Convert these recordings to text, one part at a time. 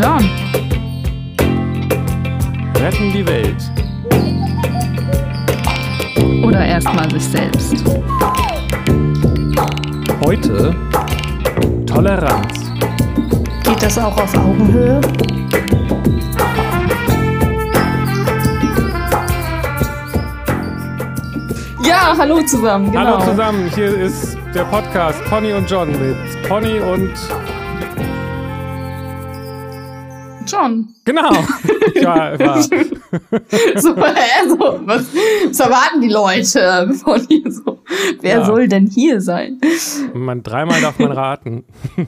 John. Retten die Welt. Oder erstmal sich selbst. Heute Toleranz. Geht das auch auf Augenhöhe? Ja, hallo zusammen. Genau. Hallo zusammen, hier ist der Podcast Pony und John mit Pony und John. Genau. ja, war. so, also, was, was erwarten die Leute von hier so? Wer Ja. soll denn hier sein? Man, dreimal darf man raten.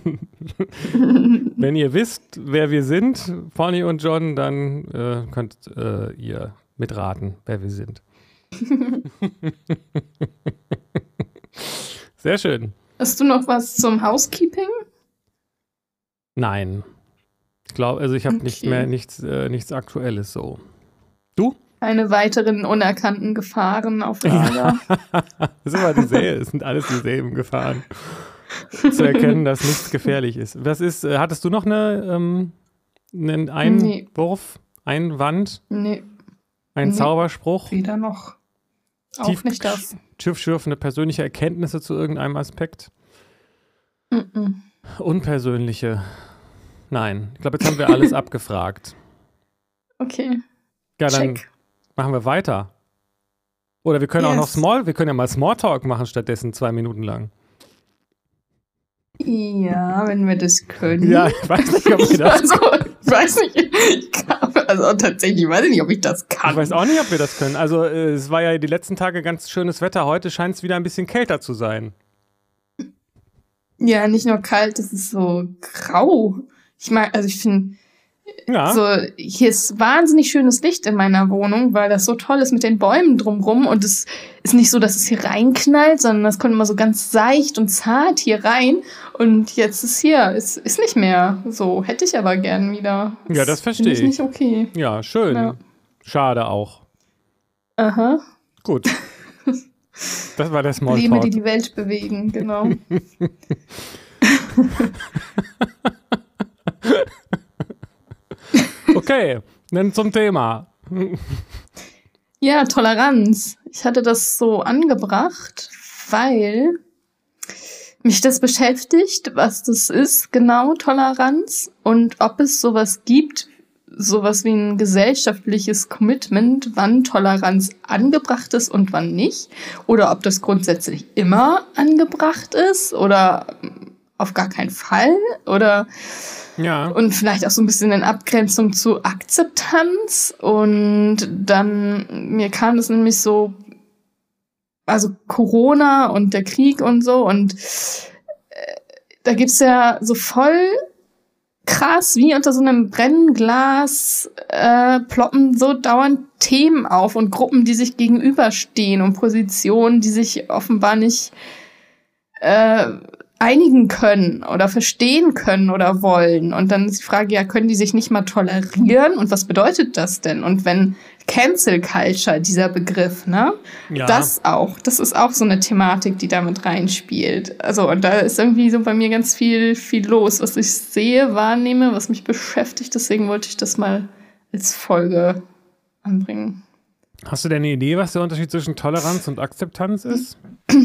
Wenn ihr wisst, wer wir sind, Pony und John, dann äh, könnt äh, ihr mitraten, wer wir sind. Sehr schön. Hast du noch was zum Housekeeping? Nein. Ich glaube, also ich habe nicht Okay. mehr nichts, äh, nichts Aktuelles so. Du? Keine weiteren unerkannten Gefahren auf Lager? Das ist immer dieselben, es sind alles dieselben Gefahren. Zu erkennen, dass nichts gefährlich ist. Was ist, äh, hattest du noch eine, ähm, einen Einwurf, Einwand, nee, einen Nee. Zauberspruch, weder noch. Auch Tief- nicht das. tiefschürfende persönliche Erkenntnisse zu irgendeinem Aspekt? Mm-mm. Unpersönliche. Nein, ich glaube, jetzt haben wir alles abgefragt. Okay, Ja, dann check. machen wir weiter. Oder wir können auch noch Yes. Small, wir können ja mal Smalltalk machen stattdessen zwei Minuten lang. Ja, wenn wir das können. Ja, ich weiß nicht, ob wir das Also, ich weiß nicht, ich kann, also tatsächlich weiß ich nicht, ob ich das kann. Ich weiß auch nicht, ob wir das können. Also äh, es war ja die letzten Tage ganz schönes Wetter. Heute scheint es wieder ein bisschen kälter zu sein. Ja, nicht nur kalt, es ist so grau. Ich mag, also ich finde, Ja, so, hier ist wahnsinnig schönes Licht in meiner Wohnung, weil das so toll ist mit den Bäumen drumrum und es ist nicht so, dass es hier reinknallt, sondern das kommt immer so ganz seicht und zart hier rein und jetzt ist hier, es ist nicht mehr so, hätte ich aber gern wieder. Ja, das verstehe ich. nicht okay. ja, schön. Ja. Schade auch. Aha. Gut. Das war der Probleme, die die Welt bewegen, genau. Okay, dann zum Thema. Ja, Toleranz. Ich hatte das so angebracht, weil mich das beschäftigt, was das ist, genau Toleranz und ob es sowas gibt, sowas wie ein gesellschaftliches Commitment, wann Toleranz angebracht ist und wann nicht, oder ob das grundsätzlich immer angebracht ist oder auf gar keinen Fall oder Ja, und vielleicht auch so ein bisschen in Abgrenzung zu Akzeptanz. Und dann, mir kam das nämlich so, also Corona und der Krieg und so. Und äh, da gibt's ja so voll krass, wie unter so einem Brennglas äh, ploppen so dauernd Themen auf und Gruppen, die sich gegenüberstehen und Positionen, die sich offenbar nicht äh, einigen können oder verstehen können oder wollen. Und dann ist die Frage, ja, können die sich nicht mal tolerieren? Und was bedeutet das denn? Und wenn Cancel Culture, dieser Begriff, ne? ja. Das auch. Das ist auch so eine Thematik, die damit reinspielt. Also, und da ist irgendwie so bei mir ganz viel, viel los, was ich sehe, wahrnehme, was mich beschäftigt. Deswegen wollte ich das mal als Folge anbringen. Hast du denn eine Idee, was der Unterschied zwischen Toleranz und Akzeptanz ist?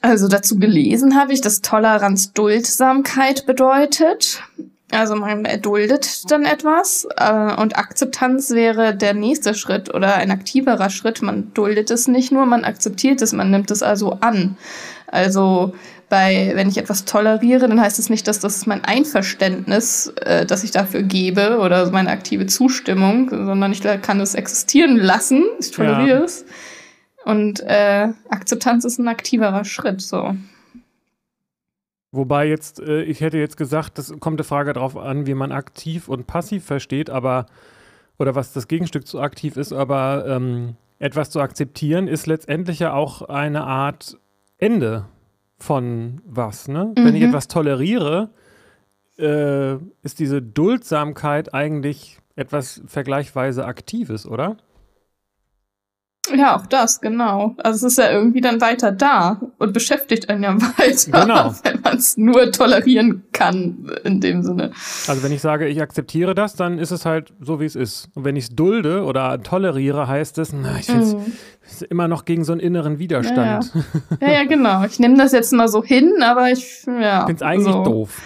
Also dazu gelesen habe ich, dass Toleranz Duldsamkeit bedeutet. Also man erduldet dann etwas äh, und Akzeptanz wäre der nächste Schritt oder ein aktiverer Schritt. Man duldet es nicht nur, man akzeptiert es, man nimmt es also an. Also bei, wenn ich etwas toleriere, dann heißt es nicht, dass das mein Einverständnis, äh, das ich dafür gebe oder meine aktive Zustimmung, sondern ich kann es existieren lassen. Ich toleriere Ja. es. Und äh, Akzeptanz ist ein aktiverer Schritt, so. Wobei jetzt, äh, ich hätte jetzt gesagt, das kommt der Frage darauf an, wie man aktiv und passiv versteht, aber, oder was das Gegenstück zu aktiv ist, aber ähm, etwas zu akzeptieren ist letztendlich ja auch eine Art Ende von was, ne? Wenn ich Mhm. etwas toleriere, äh, ist diese Duldsamkeit eigentlich etwas vergleichsweise Aktives, oder? Ja, auch das, genau. Also es ist ja irgendwie dann weiter da und beschäftigt einen ja weiter, Genau. wenn man es nur tolerieren kann, in dem Sinne. Also wenn ich sage, ich akzeptiere das, dann ist es halt so, wie es ist. Und wenn ich es dulde oder toleriere, heißt es, na, ich es mm. immer noch gegen so einen inneren Widerstand. Ja, ja, ja, ja genau. Ich nehme das jetzt mal so hin, aber ich ja, finde es eigentlich so. doof.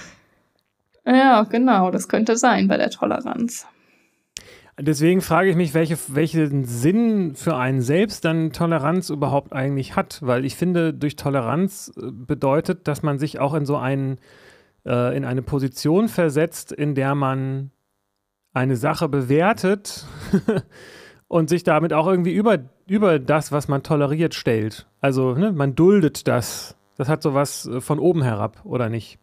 Ja, genau, das könnte sein bei der Toleranz. Deswegen frage ich mich, welche, welchen Sinn für einen selbst dann Toleranz überhaupt eigentlich hat, weil ich finde, durch Toleranz äh, bedeutet, dass man sich auch in so einen, äh, in eine Position versetzt, in der man eine Sache bewertet und sich damit auch irgendwie über, über das, was man toleriert, stellt. Also ne, man duldet das. Das hat sowas äh, von oben herab, oder nicht?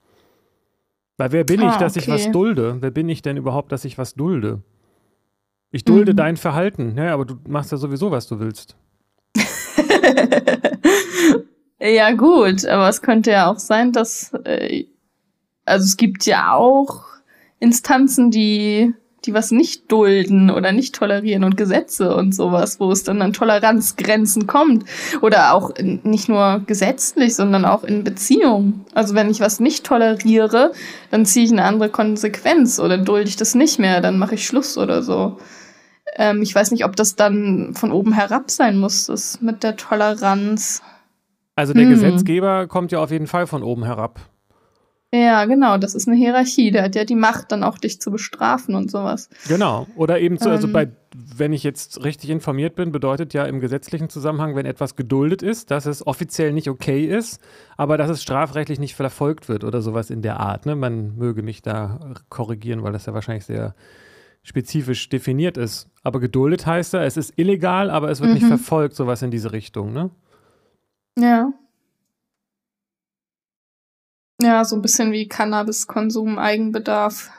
Weil wer bin ah, ich, dass okay. ich was dulde? Wer bin ich denn überhaupt, dass ich was dulde? Ich dulde mhm. dein Verhalten, ja, aber du machst ja sowieso, was du willst. ja, gut, aber es könnte ja auch sein, dass. Äh, also es gibt ja auch Instanzen, die die was nicht dulden oder nicht tolerieren und Gesetze und sowas, wo es dann an Toleranzgrenzen kommt. Oder auch in, nicht nur gesetzlich, sondern auch in Beziehungen. Also wenn ich was nicht toleriere, dann ziehe ich eine andere Konsequenz oder dulde ich das nicht mehr, dann mache ich Schluss oder so. Ähm, ich weiß nicht, ob das dann von oben herab sein muss, das mit der Toleranz. Also der hm. Gesetzgeber kommt ja auf jeden Fall von oben herab. Ja, genau, das ist eine Hierarchie. Der hat ja die Macht, dann auch dich zu bestrafen und sowas. Genau. Oder eben zu, also ähm, bei, wenn ich jetzt richtig informiert bin, bedeutet ja im gesetzlichen Zusammenhang, wenn etwas geduldet ist, dass es offiziell nicht okay ist, aber dass es strafrechtlich nicht verfolgt wird oder sowas in der Art. Ne? Man möge mich da korrigieren, weil das ja wahrscheinlich sehr spezifisch definiert ist. Aber geduldet heißt ja, es ist illegal, aber es wird mhm. nicht verfolgt, sowas in diese Richtung, ne? Ja. Ja, so ein bisschen wie Cannabiskonsum, Eigenbedarf.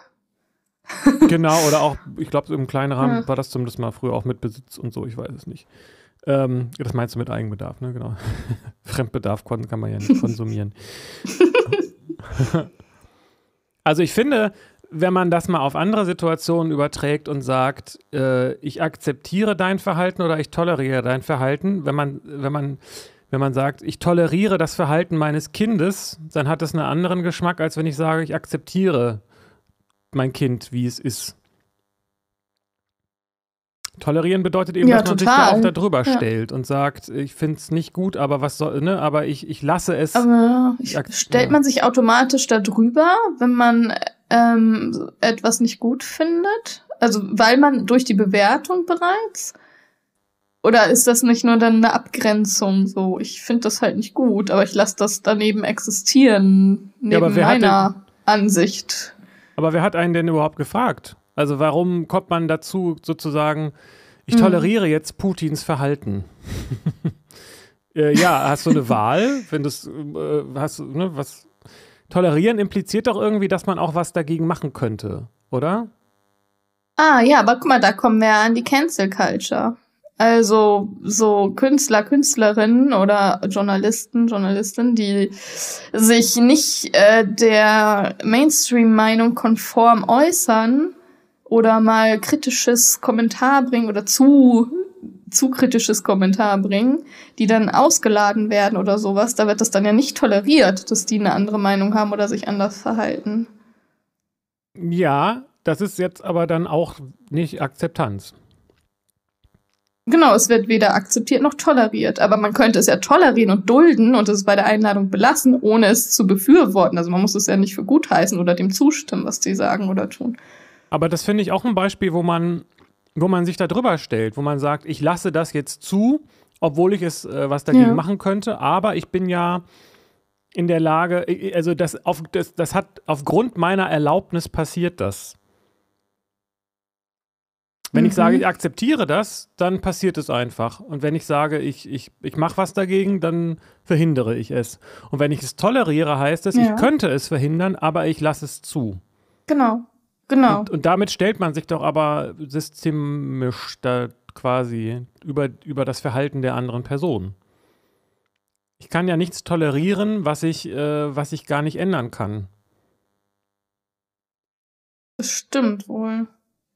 genau, oder auch, ich glaube, im kleinen Rahmen ja. war das zumindest mal früher auch mit Besitz und so, ich weiß es nicht. Ähm, das meinst du mit Eigenbedarf, ne? Genau. Fremdbedarf kann man ja nicht konsumieren. also ich finde, wenn man das mal auf andere Situationen überträgt und sagt, äh, ich akzeptiere dein Verhalten oder ich toleriere dein Verhalten, wenn man, wenn man wenn man sagt, ich toleriere das Verhalten meines Kindes, dann hat das einen anderen Geschmack, als wenn ich sage, ich akzeptiere mein Kind, wie es ist. Tolerieren bedeutet eben, ja, dass man total. sich da auch darüber ja. stellt und sagt, ich finde es nicht gut, aber was soll, ne, aber ich, ich lasse es. Aber stellt man sich automatisch darüber, wenn man ähm, etwas nicht gut findet? Also weil man durch die Bewertung bereits? Oder ist das nicht nur dann eine Abgrenzung? So, ich finde das halt nicht gut, aber ich lasse das daneben existieren, neben ja, meiner Ansicht. Aber wer hat einen denn überhaupt gefragt? Also warum kommt man dazu sozusagen, ich hm. toleriere hm. jetzt Putins Verhalten? äh, ja, hast du eine Wahl? Wenn das, äh, hast ne, was, tolerieren impliziert doch irgendwie, dass man auch was dagegen machen könnte, oder? Ah, ja, aber guck mal, da kommen wir an die Cancel Culture. Also so Künstler, Künstlerinnen oder Journalisten, Journalistinnen, die sich nicht äh, der Mainstream-Meinung konform äußern oder mal kritisches Kommentar bringen oder zu zu kritisches Kommentar bringen, die dann ausgeladen werden oder sowas, da wird das dann ja nicht toleriert, dass die eine andere Meinung haben oder sich anders verhalten. Ja, das ist jetzt aber dann auch nicht Akzeptanz. Genau, es wird weder akzeptiert noch toleriert. Aber man könnte es ja tolerieren und dulden und es bei der Einladung belassen, ohne es zu befürworten. Also man muss es ja nicht für gut heißen oder dem zustimmen, was die sagen oder tun. Aber das finde ich auch ein Beispiel, wo man, wo man sich da drüber stellt, wo man sagt, ich lasse das jetzt zu, obwohl ich es äh, was dagegen ja. machen könnte, aber ich bin ja in der Lage, also das, auf, das, das hat aufgrund meiner Erlaubnis passiert das. Wenn mhm. ich sage, mhm. ich akzeptiere das, dann passiert es einfach. Und wenn ich sage, ich, ich, ich mache was dagegen, dann verhindere ich es. Und wenn ich es toleriere, heißt es, ja. ich könnte es verhindern, aber ich lasse es zu. Genau, genau. Und, und, damit stellt man sich doch aber systemisch da quasi über, über das Verhalten der anderen Person. Ich kann ja nichts tolerieren, was ich, äh, was ich gar nicht ändern kann. Das stimmt wohl.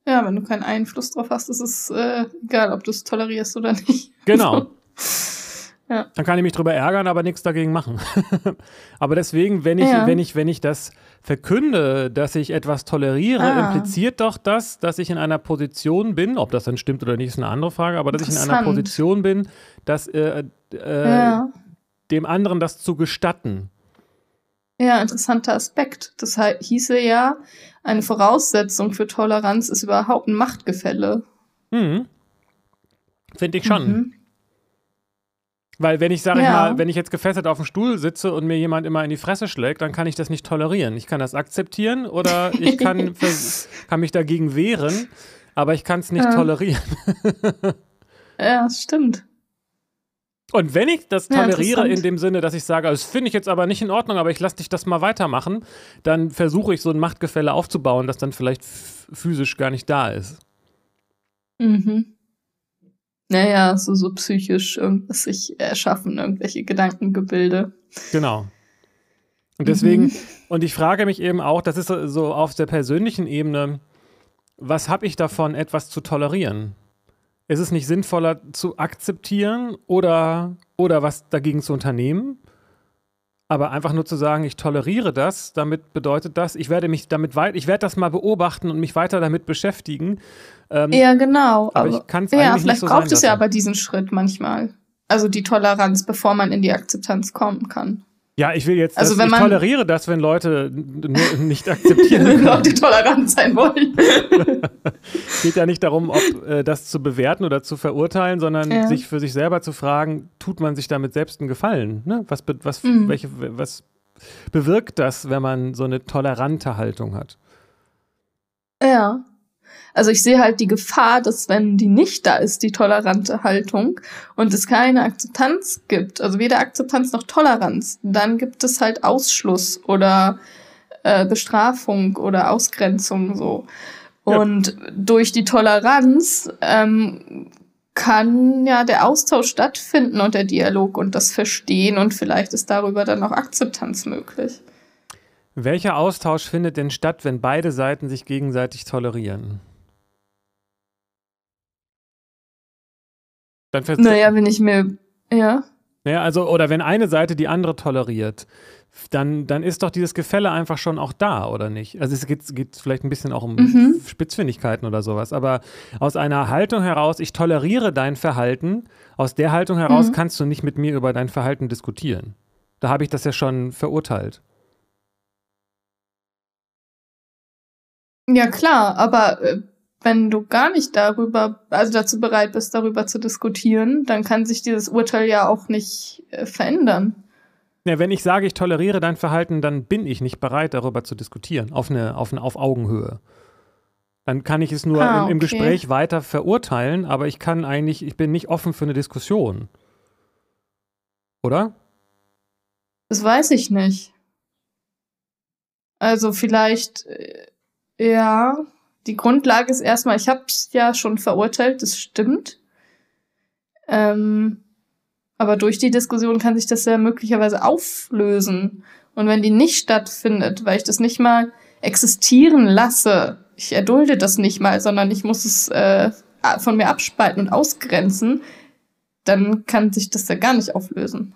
Ja, wenn du keinen Einfluss drauf hast, ist es äh, egal, ob du es tolerierst oder nicht. Genau. Ja. Dann kann ich mich drüber ärgern, aber nichts dagegen machen. aber deswegen, wenn ich, Ja. wenn ich, wenn ich das verkünde, dass ich etwas toleriere, Ah. impliziert doch das, dass ich in einer Position bin, ob das dann stimmt oder nicht, ist eine andere Frage, aber dass ich in einer. Position bin, dass äh, äh, ja. dem anderen das zu gestatten. Ja, interessanter Aspekt. Das hieße ja, eine Voraussetzung für Toleranz ist überhaupt ein Machtgefälle. Mhm. Finde ich schon. Mhm. Weil wenn ich, sage ich Ja. mal, wenn ich jetzt gefesselt auf dem Stuhl sitze und mir jemand immer in die Fresse schlägt, dann kann ich das nicht tolerieren. Ich kann das akzeptieren oder ich kann, kann mich dagegen wehren, aber ich kann es nicht Ja. tolerieren. Ja, das stimmt. Und wenn ich das Ja, toleriere in interessant. dem Sinne, dass ich sage, das finde ich jetzt aber nicht in Ordnung, aber ich lasse dich das mal weitermachen, dann versuche ich so ein Machtgefälle aufzubauen, das dann vielleicht physisch gar nicht da ist. Mhm. Naja, so, so psychisch irgendwas sich erschaffen, irgendwelche Gedankengebilde. Genau. Und deswegen, Mhm. und ich frage mich eben auch, das ist so- auf der persönlichen Ebene, was habe ich davon, etwas zu tolerieren? Ist es nicht sinnvoller zu akzeptieren oder, oder was dagegen zu unternehmen? Aber einfach nur zu sagen, ich toleriere das, damit bedeutet das, ich werde mich damit weit, ich werde das mal beobachten und mich weiter damit beschäftigen. Ähm, Ja, genau. aber ich kann es ja, eigentlich nicht vielleicht so braucht es ja aber diesen Schritt manchmal. Also die Toleranz, bevor man in die Akzeptanz kommen kann. Ja, ich will jetzt, Also wenn ich toleriere das, wenn Leute nicht akzeptieren Wenn. Leute tolerant sein wollen. Es geht ja nicht darum, ob äh, das zu bewerten oder zu verurteilen, sondern Ja. sich für sich selber zu fragen, tut man sich damit selbst einen Gefallen? Ne? Was, was, Mhm. welche, was bewirkt das, wenn man so eine tolerante Haltung hat? Ja. Also ich sehe halt die Gefahr, dass wenn die nicht da ist, die tolerante Haltung, und es keine Akzeptanz gibt, also weder Akzeptanz noch Toleranz, dann gibt es halt Ausschluss oder äh, Bestrafung oder Ausgrenzung so. Ja. Und durch die Toleranz ähm, kann ja der Austausch stattfinden und der Dialog und das Verstehen und vielleicht ist darüber dann auch Akzeptanz möglich. Welcher Austausch findet denn statt, wenn beide Seiten sich gegenseitig tolerieren? Dann Naja, wenn ich mir, ja. Ja, also, oder wenn eine Seite die andere toleriert, dann, dann ist doch dieses Gefälle einfach schon auch da, oder nicht? Also es geht, geht vielleicht ein bisschen auch um Mhm. Spitzfindigkeiten oder sowas, aber aus einer Haltung heraus, ich toleriere dein Verhalten, aus der Haltung heraus Mhm. kannst du nicht mit mir über dein Verhalten diskutieren. Da habe ich das ja schon verurteilt. Ja, klar, aber äh, wenn du gar nicht darüber, also dazu bereit bist, darüber zu diskutieren, dann kann sich dieses Urteil ja auch nicht äh, verändern. Ja, wenn ich sage, ich toleriere dein Verhalten, dann bin ich nicht bereit, darüber zu diskutieren, auf, eine, auf, eine, auf Augenhöhe. Dann kann ich es nur Ah, im, im okay. Gespräch weiter verurteilen, aber ich kann eigentlich, ich bin nicht offen für eine Diskussion. Oder? Das weiß ich nicht. Also vielleicht, äh, ja, die Grundlage ist erstmal, ich habe es ja schon verurteilt, das stimmt. Ähm, aber durch die Diskussion kann sich das ja möglicherweise auflösen. Und wenn die nicht stattfindet, weil ich das nicht mal existieren lasse, ich erdulde das nicht mal, sondern ich muss es äh, von mir abspalten und ausgrenzen, dann kann sich das ja gar nicht auflösen.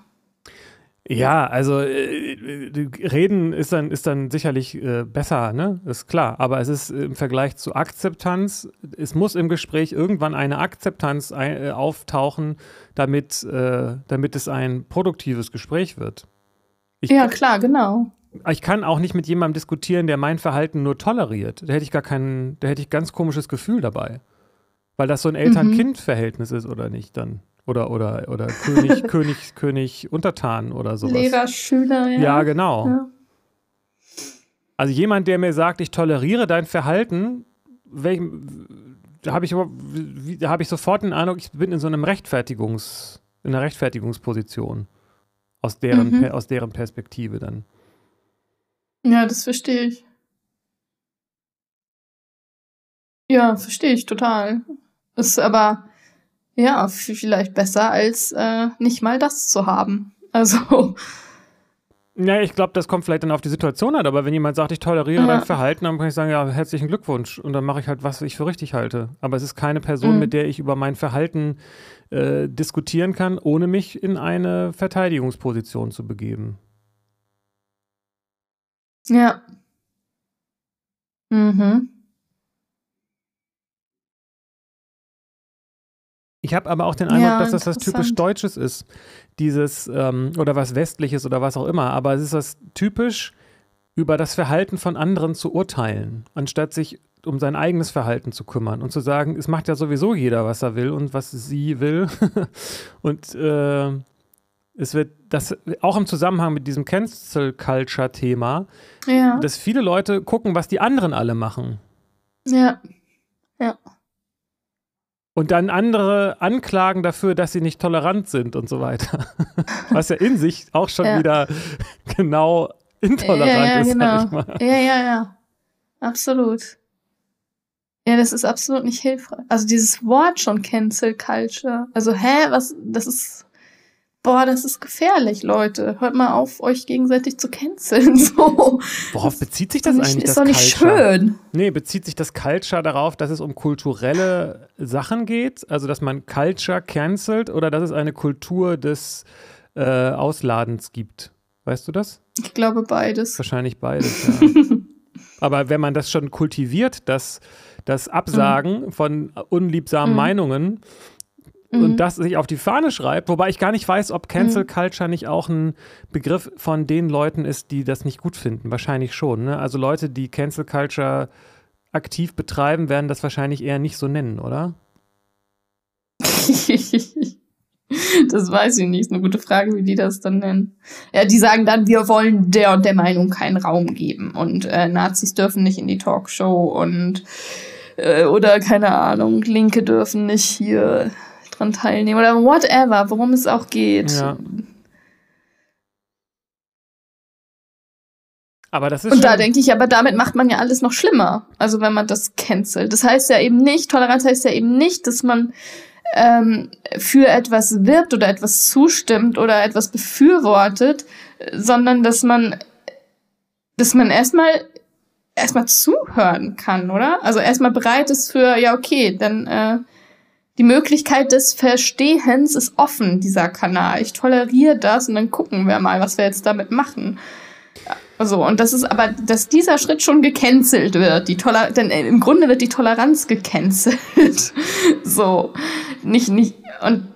Ja, also äh, äh, reden ist dann, ist dann sicherlich äh, besser, ne? Ist klar. Aber es ist im Vergleich zu Akzeptanz, es muss im Gespräch irgendwann eine Akzeptanz ein, äh, auftauchen, damit, äh, damit es ein produktives Gespräch wird. Ich, Ja, klar, genau. ich kann auch nicht mit jemandem diskutieren, der mein Verhalten nur toleriert. Da hätte ich gar kein, da hätte ich ganz komisches Gefühl dabei. Weil das so ein Eltern-Kind-Verhältnis ist, oder nicht dann? Oder, oder, oder König, König, König, Untertan oder sowas. Lehrer, Schüler, ja. Ja, genau. Ja. Also jemand, der mir sagt, ich toleriere dein Verhalten, welchem, da habe ich, habe ich sofort den Eindruck, ich bin in so einem Rechtfertigungs, in einer Rechtfertigungsposition. Aus deren, Mhm. Aus deren Perspektive dann. ja, das verstehe ich. Ja, verstehe ich total. Ist aber, ja, vielleicht besser, als äh, nicht mal das zu haben. Also, Ja, ich glaube, das kommt vielleicht dann auf die Situation an, aber wenn jemand sagt, ich toleriere ja. dein Verhalten, dann kann ich sagen, ja, herzlichen Glückwunsch und dann mache ich halt, was ich für richtig halte. Aber es ist keine Person, mhm. mit der ich über mein Verhalten äh, diskutieren kann, ohne mich in eine Verteidigungsposition zu begeben. Ja. Mhm. Ich habe aber auch den Eindruck, ja, dass das was typisch Deutsches ist. Dieses, ähm, oder was Westliches oder was auch immer. Aber es ist das typisch, über das Verhalten von anderen zu urteilen, anstatt sich um sein eigenes Verhalten zu kümmern und zu sagen, es macht ja sowieso jeder, was er will und was sie will. und äh, es wird das auch im Zusammenhang mit diesem Cancel Culture Thema, ja. dass viele Leute gucken, was die anderen alle machen. Ja. Ja und dann andere anklagen dafür, dass sie nicht tolerant sind und so weiter. Was ja in sich auch schon ja. wieder genau intolerant ja, ja, ist, genau. sag ich mal. Ja, ja, ja. Absolut. Ja, das ist absolut nicht hilfreich. Also dieses Wort schon Cancel Culture. Also, hä, was, das ist boah, das ist gefährlich, Leute. Hört mal auf, euch gegenseitig zu canceln. So. Worauf bezieht sich das nicht, eigentlich? Ist das doch nicht Culture? schön. Nee, bezieht sich das Culture darauf, dass es um kulturelle Sachen geht? Also, dass man Culture cancelt oder dass es eine Kultur des äh, Ausladens gibt? Weißt du das? Ich glaube beides. Wahrscheinlich beides, ja. Aber wenn man das schon kultiviert, das, das Absagen mhm. von unliebsamen mhm. Meinungen, mhm. und das sich auf die Fahne schreibt, wobei ich gar nicht weiß, ob Cancel mhm. Culture nicht auch ein Begriff von den Leuten ist, die das nicht gut finden. Wahrscheinlich schon. Ne? Also Leute, die Cancel Culture aktiv betreiben, werden das wahrscheinlich eher nicht so nennen, oder? das weiß ich nicht. Ist eine gute Frage, wie die das dann nennen. Ja, die sagen dann, wir wollen der und der Meinung keinen Raum geben und äh, Nazis dürfen nicht in die Talkshow und äh, oder keine Ahnung, Linke dürfen nicht hier dran teilnehmen oder whatever, worum es auch geht. Ja. Aber das ist Und da denke ich, aber damit macht man ja alles noch schlimmer. Also wenn man das cancelt. Das heißt ja eben nicht, Toleranz heißt ja eben nicht, dass man ähm, für etwas wirbt oder etwas zustimmt oder etwas befürwortet, sondern dass man, dass man erstmal erstmal zuhören kann, oder? Also erstmal bereit ist für, ja, okay, dann äh, die Möglichkeit des Verstehens ist offen, dieser Kanal. Ich toleriere das und dann gucken wir mal, was wir jetzt damit machen. Also, und das ist aber, dass dieser Schritt schon gecancelt wird. Die Toler denn äh, im Grunde wird die Toleranz gecancelt. so. Nicht, nicht, und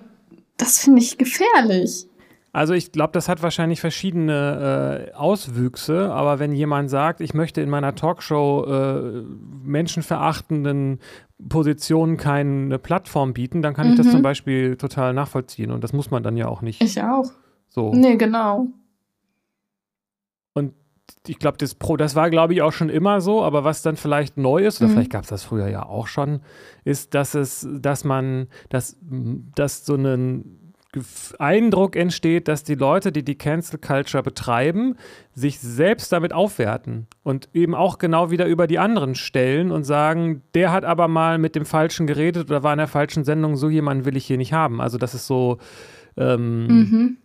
das finde ich gefährlich. Also ich glaube, das hat wahrscheinlich verschiedene äh, Auswüchse, aber wenn jemand sagt, ich möchte in meiner Talkshow äh, menschenverachtenden Positionen keine Plattform bieten, dann kann mhm. ich das zum mhm. Beispiel total nachvollziehen und das muss man dann ja auch nicht. Ich auch. So. Nee, genau. Und ich glaube, das Pro, das war, glaube ich, auch schon immer so, aber was dann vielleicht neu ist, oder mhm. vielleicht gab es das früher ja auch schon, ist, dass es, dass man, dass, dass so einen Eindruck entsteht, dass die Leute, die die Cancel Culture betreiben, sich selbst damit aufwerten und eben auch genau wieder über die anderen stellen und sagen, der hat aber mal mit dem Falschen geredet oder war in der falschen Sendung, so jemanden will ich hier nicht haben. Also das ist so, ähm, mhm.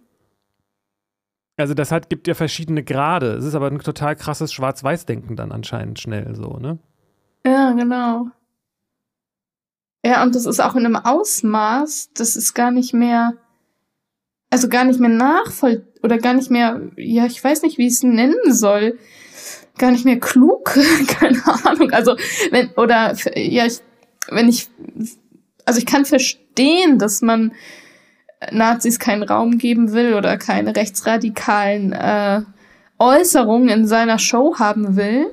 also das hat, gibt ja verschiedene Grade. Es ist aber ein total krasses Schwarz-Weiß-Denken dann anscheinend schnell so, ne? Ja, genau. Ja, und das ist auch in einem Ausmaß, das ist gar nicht mehr also gar nicht mehr nachvoll oder gar nicht mehr, ja, ich weiß nicht, wie ich es nennen soll, gar nicht mehr klug, keine Ahnung. Also wenn oder ja, ich, wenn ich, also ich kann verstehen, dass man Nazis keinen Raum geben will oder keine rechtsradikalen äh, Äußerungen in seiner Show haben will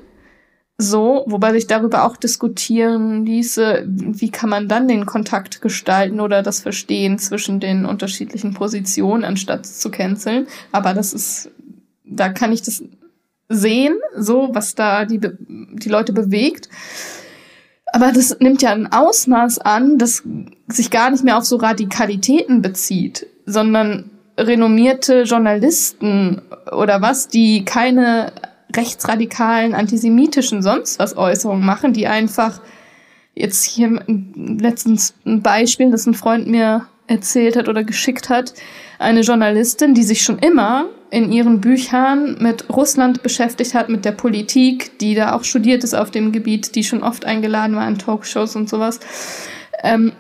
so, wobei sich darüber auch diskutieren ließe, wie kann man dann den Kontakt gestalten oder das Verstehen zwischen den unterschiedlichen Positionen, anstatt zu canceln. Aber das ist, da kann ich das sehen, so, was da die, die Leute bewegt. Aber das nimmt ja ein Ausmaß an, das sich gar nicht mehr auf so Radikalitäten bezieht, sondern renommierte Journalisten oder was, die keine rechtsradikalen, antisemitischen, sonst was Äußerungen machen, die einfach jetzt hier letztens ein Beispiel, das ein Freund mir erzählt hat oder geschickt hat, eine Journalistin, die sich schon immer in ihren Büchern mit Russland beschäftigt hat, mit der Politik, die da auch studiert ist auf dem Gebiet, die schon oft eingeladen war in Talkshows und sowas, ähm,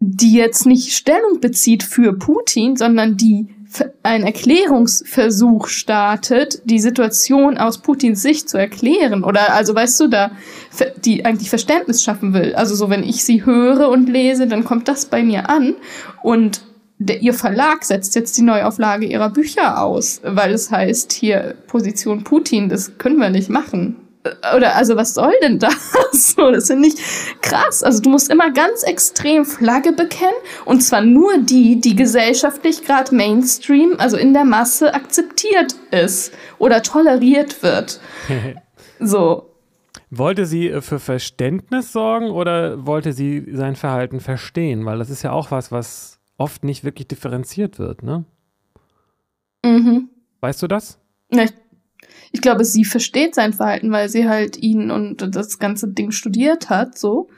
die jetzt nicht Stellung bezieht für Putin, sondern die einen Erklärungsversuch startet, die Situation aus Putins Sicht zu erklären. Oder also weißt du, da die eigentlich Verständnis schaffen will. Also so, wenn ich sie höre und lese, dann kommt das bei mir an. Und der, ihr Verlag setzt jetzt die Neuauflage ihrer Bücher aus, weil es heißt, hier Position Putin, das können wir nicht machen oder also was soll denn das? so, das finde ich krass. Also du musst immer ganz extrem Flagge bekennen und zwar nur die, die gesellschaftlich gerade Mainstream, also in der Masse akzeptiert ist oder toleriert wird. so. Wollte sie äh, für Verständnis sorgen oder wollte sie sein Verhalten verstehen? Weil das ist ja auch was, was oft nicht wirklich differenziert wird, ne? Mhm. Weißt du das? Ich glaube, sie versteht sein Verhalten, weil sie halt ihn und das ganze Ding studiert hat, so.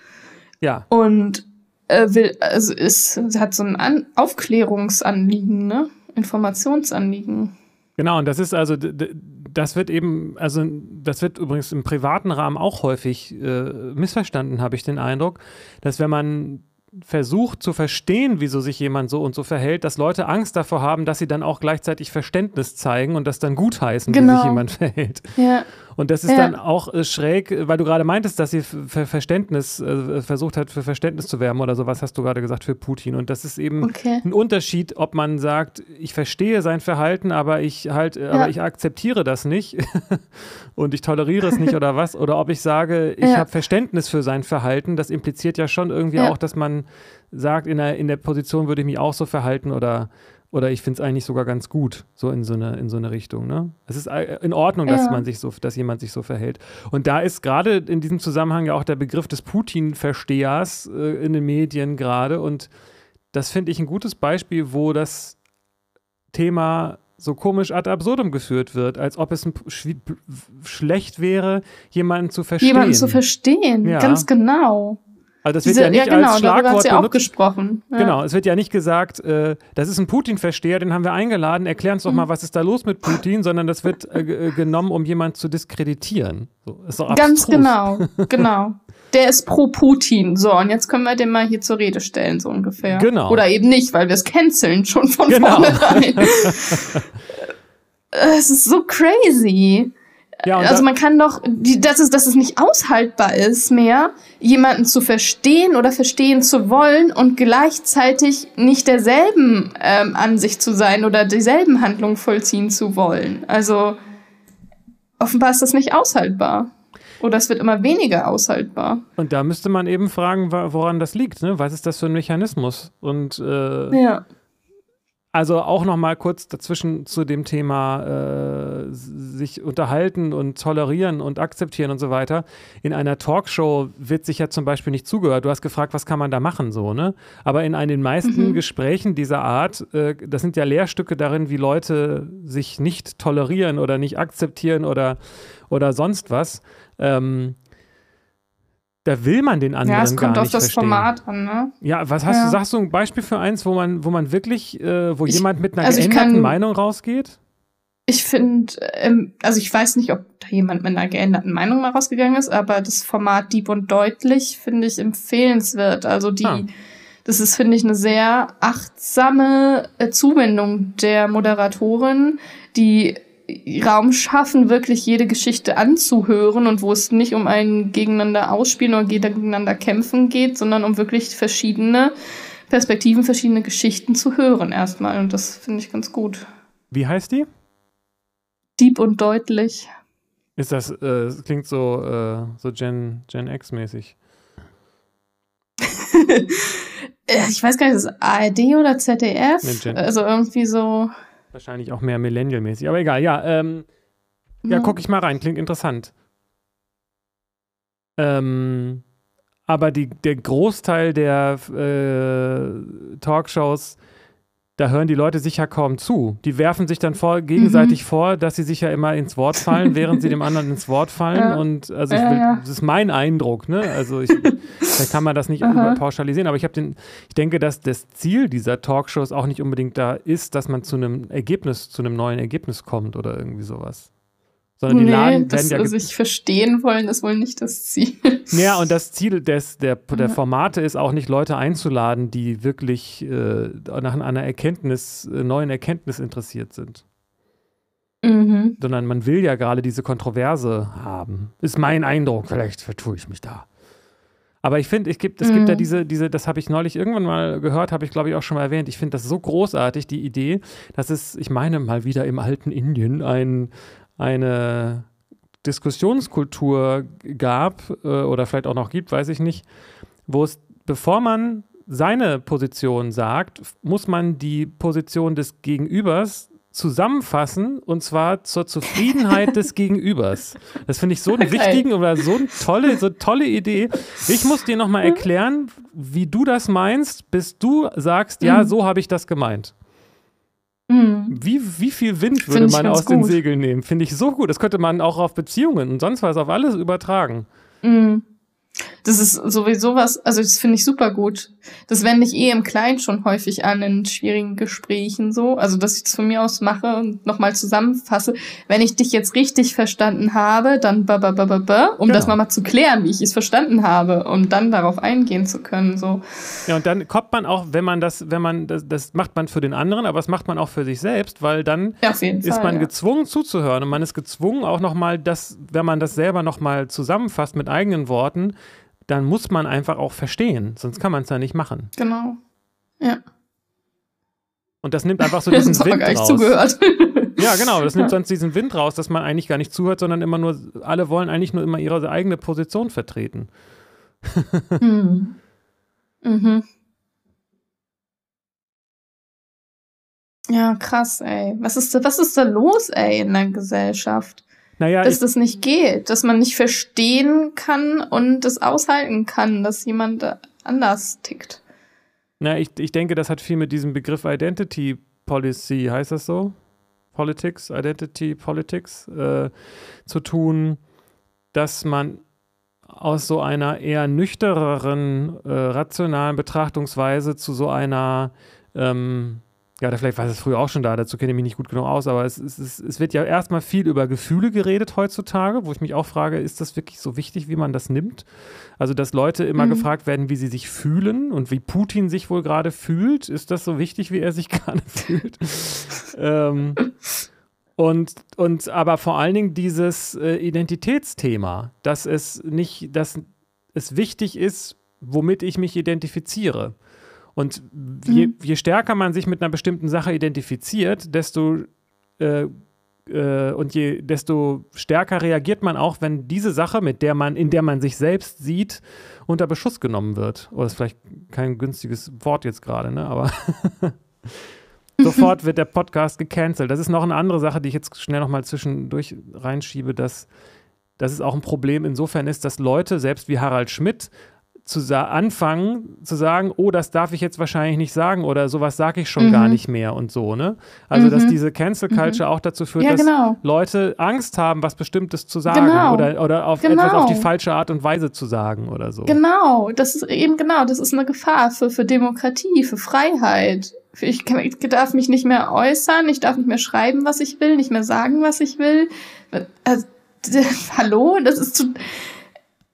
Ja. Und äh, will, also ist, sie hat so ein An Aufklärungsanliegen, ne? Informationsanliegen. Genau, und das ist also, das wird eben, also das wird übrigens im privaten Rahmen auch häufig äh, missverstanden, habe ich den Eindruck, dass wenn man versucht zu verstehen, wieso sich jemand so und so verhält, dass Leute Angst davor haben, dass sie dann auch gleichzeitig Verständnis zeigen und das dann gutheißen, genau. wie sich genau. jemand verhält. Ja. Und das ist ja. dann auch äh, schräg, weil du gerade meintest, dass sie für Verständnis äh, versucht hat, für Verständnis zu werben oder sowas, hast du gerade gesagt, für Putin. Und das ist eben okay. ein Unterschied, ob man sagt, ich verstehe sein Verhalten, aber ich halt, ja. aber ich akzeptiere das nicht und ich toleriere es nicht oder was, oder ob ich sage, ich ja. habe Verständnis für sein Verhalten. Das impliziert ja schon irgendwie auch, dass man sagt, in der, in der Position würde ich mich auch so verhalten oder oder ich finde es eigentlich sogar ganz gut, so in so eine, in so eine Richtung. Ne? Es ist äh, in Ordnung, dass ja. man sich so, dass jemand sich so verhält. Und da ist gerade in diesem Zusammenhang ja auch der Begriff des Putin-Verstehers äh, in den Medien gerade. Und das finde ich ein gutes Beispiel, wo das Thema so komisch ad absurdum geführt wird, als ob es sch schlecht wäre, jemanden zu verstehen. Jemanden zu verstehen, ja. ganz genau. Also das Diese, wird ja nicht ja, genau, als Schlagwort ja auch gesprochen. Ja. Genau, es wird ja nicht gesagt, äh, das ist ein Putin-Versteher, den haben wir eingeladen, erklär uns doch mhm. mal, was ist da los mit Putin, sondern das wird äh, äh genommen, um jemanden zu diskreditieren. So, ist doch Ganz genau, genau. Der ist pro Putin. So, und jetzt können wir den mal hier zur Rede stellen, so ungefähr. Genau. Oder eben nicht, weil wir es canceln schon von genau. vornherein. es ist so crazy. Ja, also man kann doch, dass es, dass es nicht aushaltbar ist mehr, jemanden zu verstehen oder verstehen zu wollen und gleichzeitig nicht derselben ähm, Ansicht zu sein oder dieselben Handlungen vollziehen zu wollen. Also offenbar ist das nicht aushaltbar. Oder es wird immer weniger aushaltbar. Und da müsste man eben fragen, woran das liegt. Ne? Was ist das für ein Mechanismus? Und äh, ja. Also auch noch mal kurz dazwischen zu dem Thema äh, sich unterhalten und tolerieren und akzeptieren und so weiter. In einer Talkshow wird sich ja zum Beispiel nicht zugehört. Du hast gefragt, was kann man da machen so, ne? Aber in den meisten mhm. Gesprächen dieser Art, äh, das sind ja Lehrstücke darin, wie Leute sich nicht tolerieren oder nicht akzeptieren oder, oder sonst was. Ähm, da will man den anderen gar nicht Ja, es kommt auf das verstehen. Format an, ne? Ja, was hast ja. du, sagst du ein Beispiel für eins, wo man, wo man wirklich, äh, wo ich, jemand mit einer also geänderten kann, Meinung rausgeht? Ich finde, ähm, also ich weiß nicht, ob da jemand mit einer geänderten Meinung mal rausgegangen ist, aber das Format Dieb und Deutlich finde ich empfehlenswert. Also die, ah. das ist, finde ich, eine sehr achtsame äh, Zuwendung der Moderatorin, die Raum schaffen, wirklich jede Geschichte anzuhören und wo es nicht um ein Gegeneinander ausspielen oder gegeneinander kämpfen geht, sondern um wirklich verschiedene Perspektiven, verschiedene Geschichten zu hören erstmal. Und das finde ich ganz gut. Wie heißt die? Deep und deutlich. Ist das, äh, klingt so, äh, so Gen, Gen X-mäßig. ich weiß gar nicht, ist das ARD oder ZDF? Nee, also irgendwie so. Wahrscheinlich auch mehr Millennial-mäßig. Aber egal, ja. Ähm, ja, ja gucke ich mal rein. Klingt interessant. Ähm, aber die, der Großteil der äh, Talkshows da hören die Leute sich ja kaum zu. Die werfen sich dann vor, gegenseitig mhm. vor, dass sie sich ja immer ins Wort fallen, während sie dem anderen ins Wort fallen. Ja. Und also ja, will, ja. das ist mein Eindruck, ne? Also ich, vielleicht kann man das nicht pauschalisieren, aber ich habe den, ich denke, dass das Ziel dieser Talkshows auch nicht unbedingt da ist, dass man zu einem Ergebnis, zu einem neuen Ergebnis kommt oder irgendwie sowas. Sondern die nee, Laden das, werden ja. sich verstehen wollen, ist wohl nicht das Ziel. Ja, und das Ziel des, der, der Formate ist auch nicht, Leute einzuladen, die wirklich äh, nach einer Erkenntnis, äh, neuen Erkenntnis interessiert sind. Mhm. Sondern man will ja gerade diese Kontroverse haben. Ist mein Eindruck, vielleicht vertue ich mich da. Aber ich finde, es gibt, es mhm. gibt ja diese, diese, das habe ich neulich irgendwann mal gehört, habe ich glaube ich auch schon mal erwähnt. Ich finde das so großartig, die Idee, dass es, ich meine mal wieder im alten Indien ein, eine Diskussionskultur gab äh, oder vielleicht auch noch gibt, weiß ich nicht, wo es, bevor man seine Position sagt, muss man die Position des Gegenübers zusammenfassen und zwar zur Zufriedenheit des Gegenübers. Das finde ich so einen wichtigen oder so eine tolle, so tolle Idee. Ich muss dir nochmal erklären, wie du das meinst, bis du sagst, ja, mhm. so habe ich das gemeint. Mhm. Wie, wie viel Wind würde man aus gut. den Segeln nehmen? Finde ich so gut. Das könnte man auch auf Beziehungen und sonst was, auf alles übertragen. Mhm. Das ist sowieso was, also das finde ich super gut. Das wende ich eh im Kleinen schon häufig an in schwierigen Gesprächen so. Also, dass ich das von mir aus mache und nochmal zusammenfasse. Wenn ich dich jetzt richtig verstanden habe, dann ba, ba, ba, ba, ba um genau. das mal zu klären, wie ich es verstanden habe, um dann darauf eingehen zu können, so. Ja, und dann kommt man auch, wenn man das, wenn man, das, das macht man für den anderen, aber das macht man auch für sich selbst, weil dann ja, ist Fall, man ja. gezwungen zuzuhören und man ist gezwungen auch nochmal das, wenn man das selber nochmal zusammenfasst mit eigenen Worten, dann muss man einfach auch verstehen, sonst kann man es ja nicht machen. Genau. Ja. Und das nimmt einfach so diesen das Wind gar nicht raus. Zugehört. ja, genau, das nimmt sonst diesen Wind raus, dass man eigentlich gar nicht zuhört, sondern immer nur, alle wollen eigentlich nur immer ihre eigene Position vertreten. mhm. Mhm. Ja, krass, ey. Was ist da, was ist da los, ey, in der Gesellschaft? Naja, dass das nicht geht, dass man nicht verstehen kann und das aushalten kann, dass jemand anders tickt. Na, ich, ich denke, das hat viel mit diesem Begriff Identity Policy, heißt das so? Politics, Identity Politics, äh, zu tun, dass man aus so einer eher nüchtereren, äh, rationalen Betrachtungsweise zu so einer ähm, ja, oder vielleicht war es früher auch schon da, dazu kenne ich mich nicht gut genug aus, aber es, es, es, es wird ja erstmal viel über Gefühle geredet heutzutage, wo ich mich auch frage, ist das wirklich so wichtig, wie man das nimmt? Also, dass Leute immer mhm. gefragt werden, wie sie sich fühlen und wie Putin sich wohl gerade fühlt. Ist das so wichtig, wie er sich gerade fühlt? ähm, und, und aber vor allen Dingen dieses äh, Identitätsthema, dass es nicht, dass es wichtig ist, womit ich mich identifiziere. Und je, mhm. je, stärker man sich mit einer bestimmten Sache identifiziert, desto äh, äh, und je desto stärker reagiert man auch, wenn diese Sache, mit der man, in der man sich selbst sieht, unter Beschuss genommen wird. Oder oh, ist vielleicht kein günstiges Wort jetzt gerade, ne? Aber sofort wird der Podcast gecancelt. Das ist noch eine andere Sache, die ich jetzt schnell nochmal zwischendurch reinschiebe, dass, dass es auch ein Problem insofern ist, dass Leute, selbst wie Harald Schmidt, zu anfangen zu sagen, oh, das darf ich jetzt wahrscheinlich nicht sagen oder sowas sage ich schon mhm. gar nicht mehr und so, ne? Also, mhm. dass diese Cancel. Culture mhm. auch dazu führt, ja, genau. dass Leute Angst haben, was Bestimmtes zu sagen genau. oder, oder auf genau. etwas auf die falsche Art und Weise zu sagen oder so. Genau, das ist eben genau, das ist eine Gefahr für, für Demokratie, für Freiheit. Ich, kann, ich darf mich nicht mehr äußern, ich darf nicht mehr schreiben, was ich will, nicht mehr sagen, was ich will. Also, hallo, das ist,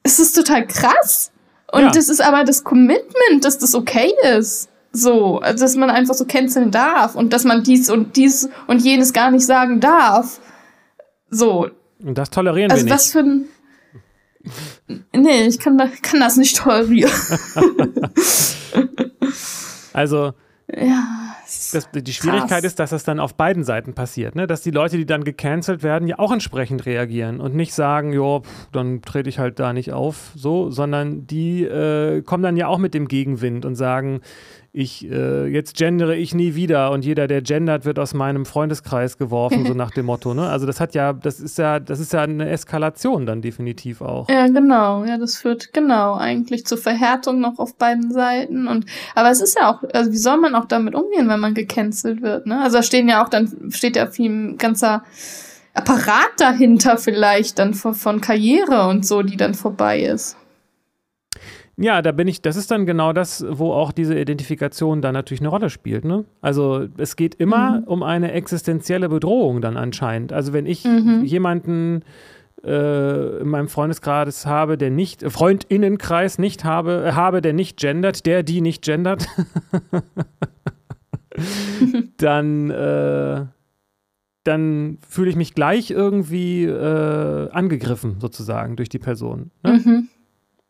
es ist total krass. Und ja. das ist aber das Commitment, dass das okay ist. So, dass man einfach so canceln darf und dass man dies und dies und jenes gar nicht sagen darf. So. Und das tolerieren also wir nicht. Also was für ein. Nee, ich kann, kann das nicht tolerieren. also. Ja. Das, die Schwierigkeit Krass. ist, dass das dann auf beiden Seiten passiert, ne? dass die Leute, die dann gecancelt werden, ja auch entsprechend reagieren und nicht sagen, jo, dann trete ich halt da nicht auf, so, sondern die äh, kommen dann ja auch mit dem Gegenwind und sagen, ich äh, jetzt gendere ich nie wieder und jeder, der gendert, wird aus meinem Freundeskreis geworfen, so nach dem Motto. Ne? Also das hat ja, das ist ja, das ist ja eine Eskalation dann definitiv auch. Ja, genau. Ja, das führt genau eigentlich zur Verhärtung noch auf beiden Seiten. Und aber es ist ja auch, also wie soll man auch damit umgehen, wenn man gecancelt wird? Ne? Also da stehen ja auch dann steht ja viel ganzer Apparat dahinter vielleicht dann von, von Karriere und so, die dann vorbei ist. Ja, da bin ich, das ist dann genau das, wo auch diese Identifikation dann natürlich eine Rolle spielt. Ne? Also es geht immer mhm. um eine existenzielle Bedrohung dann anscheinend. Also wenn ich mhm. jemanden äh, in meinem Freundeskreis habe, der nicht, Freundinnenkreis nicht habe, äh, habe, der nicht gendert, der, die nicht gendert, dann, äh, dann fühle ich mich gleich irgendwie äh, angegriffen, sozusagen, durch die Person. Ne? Mhm.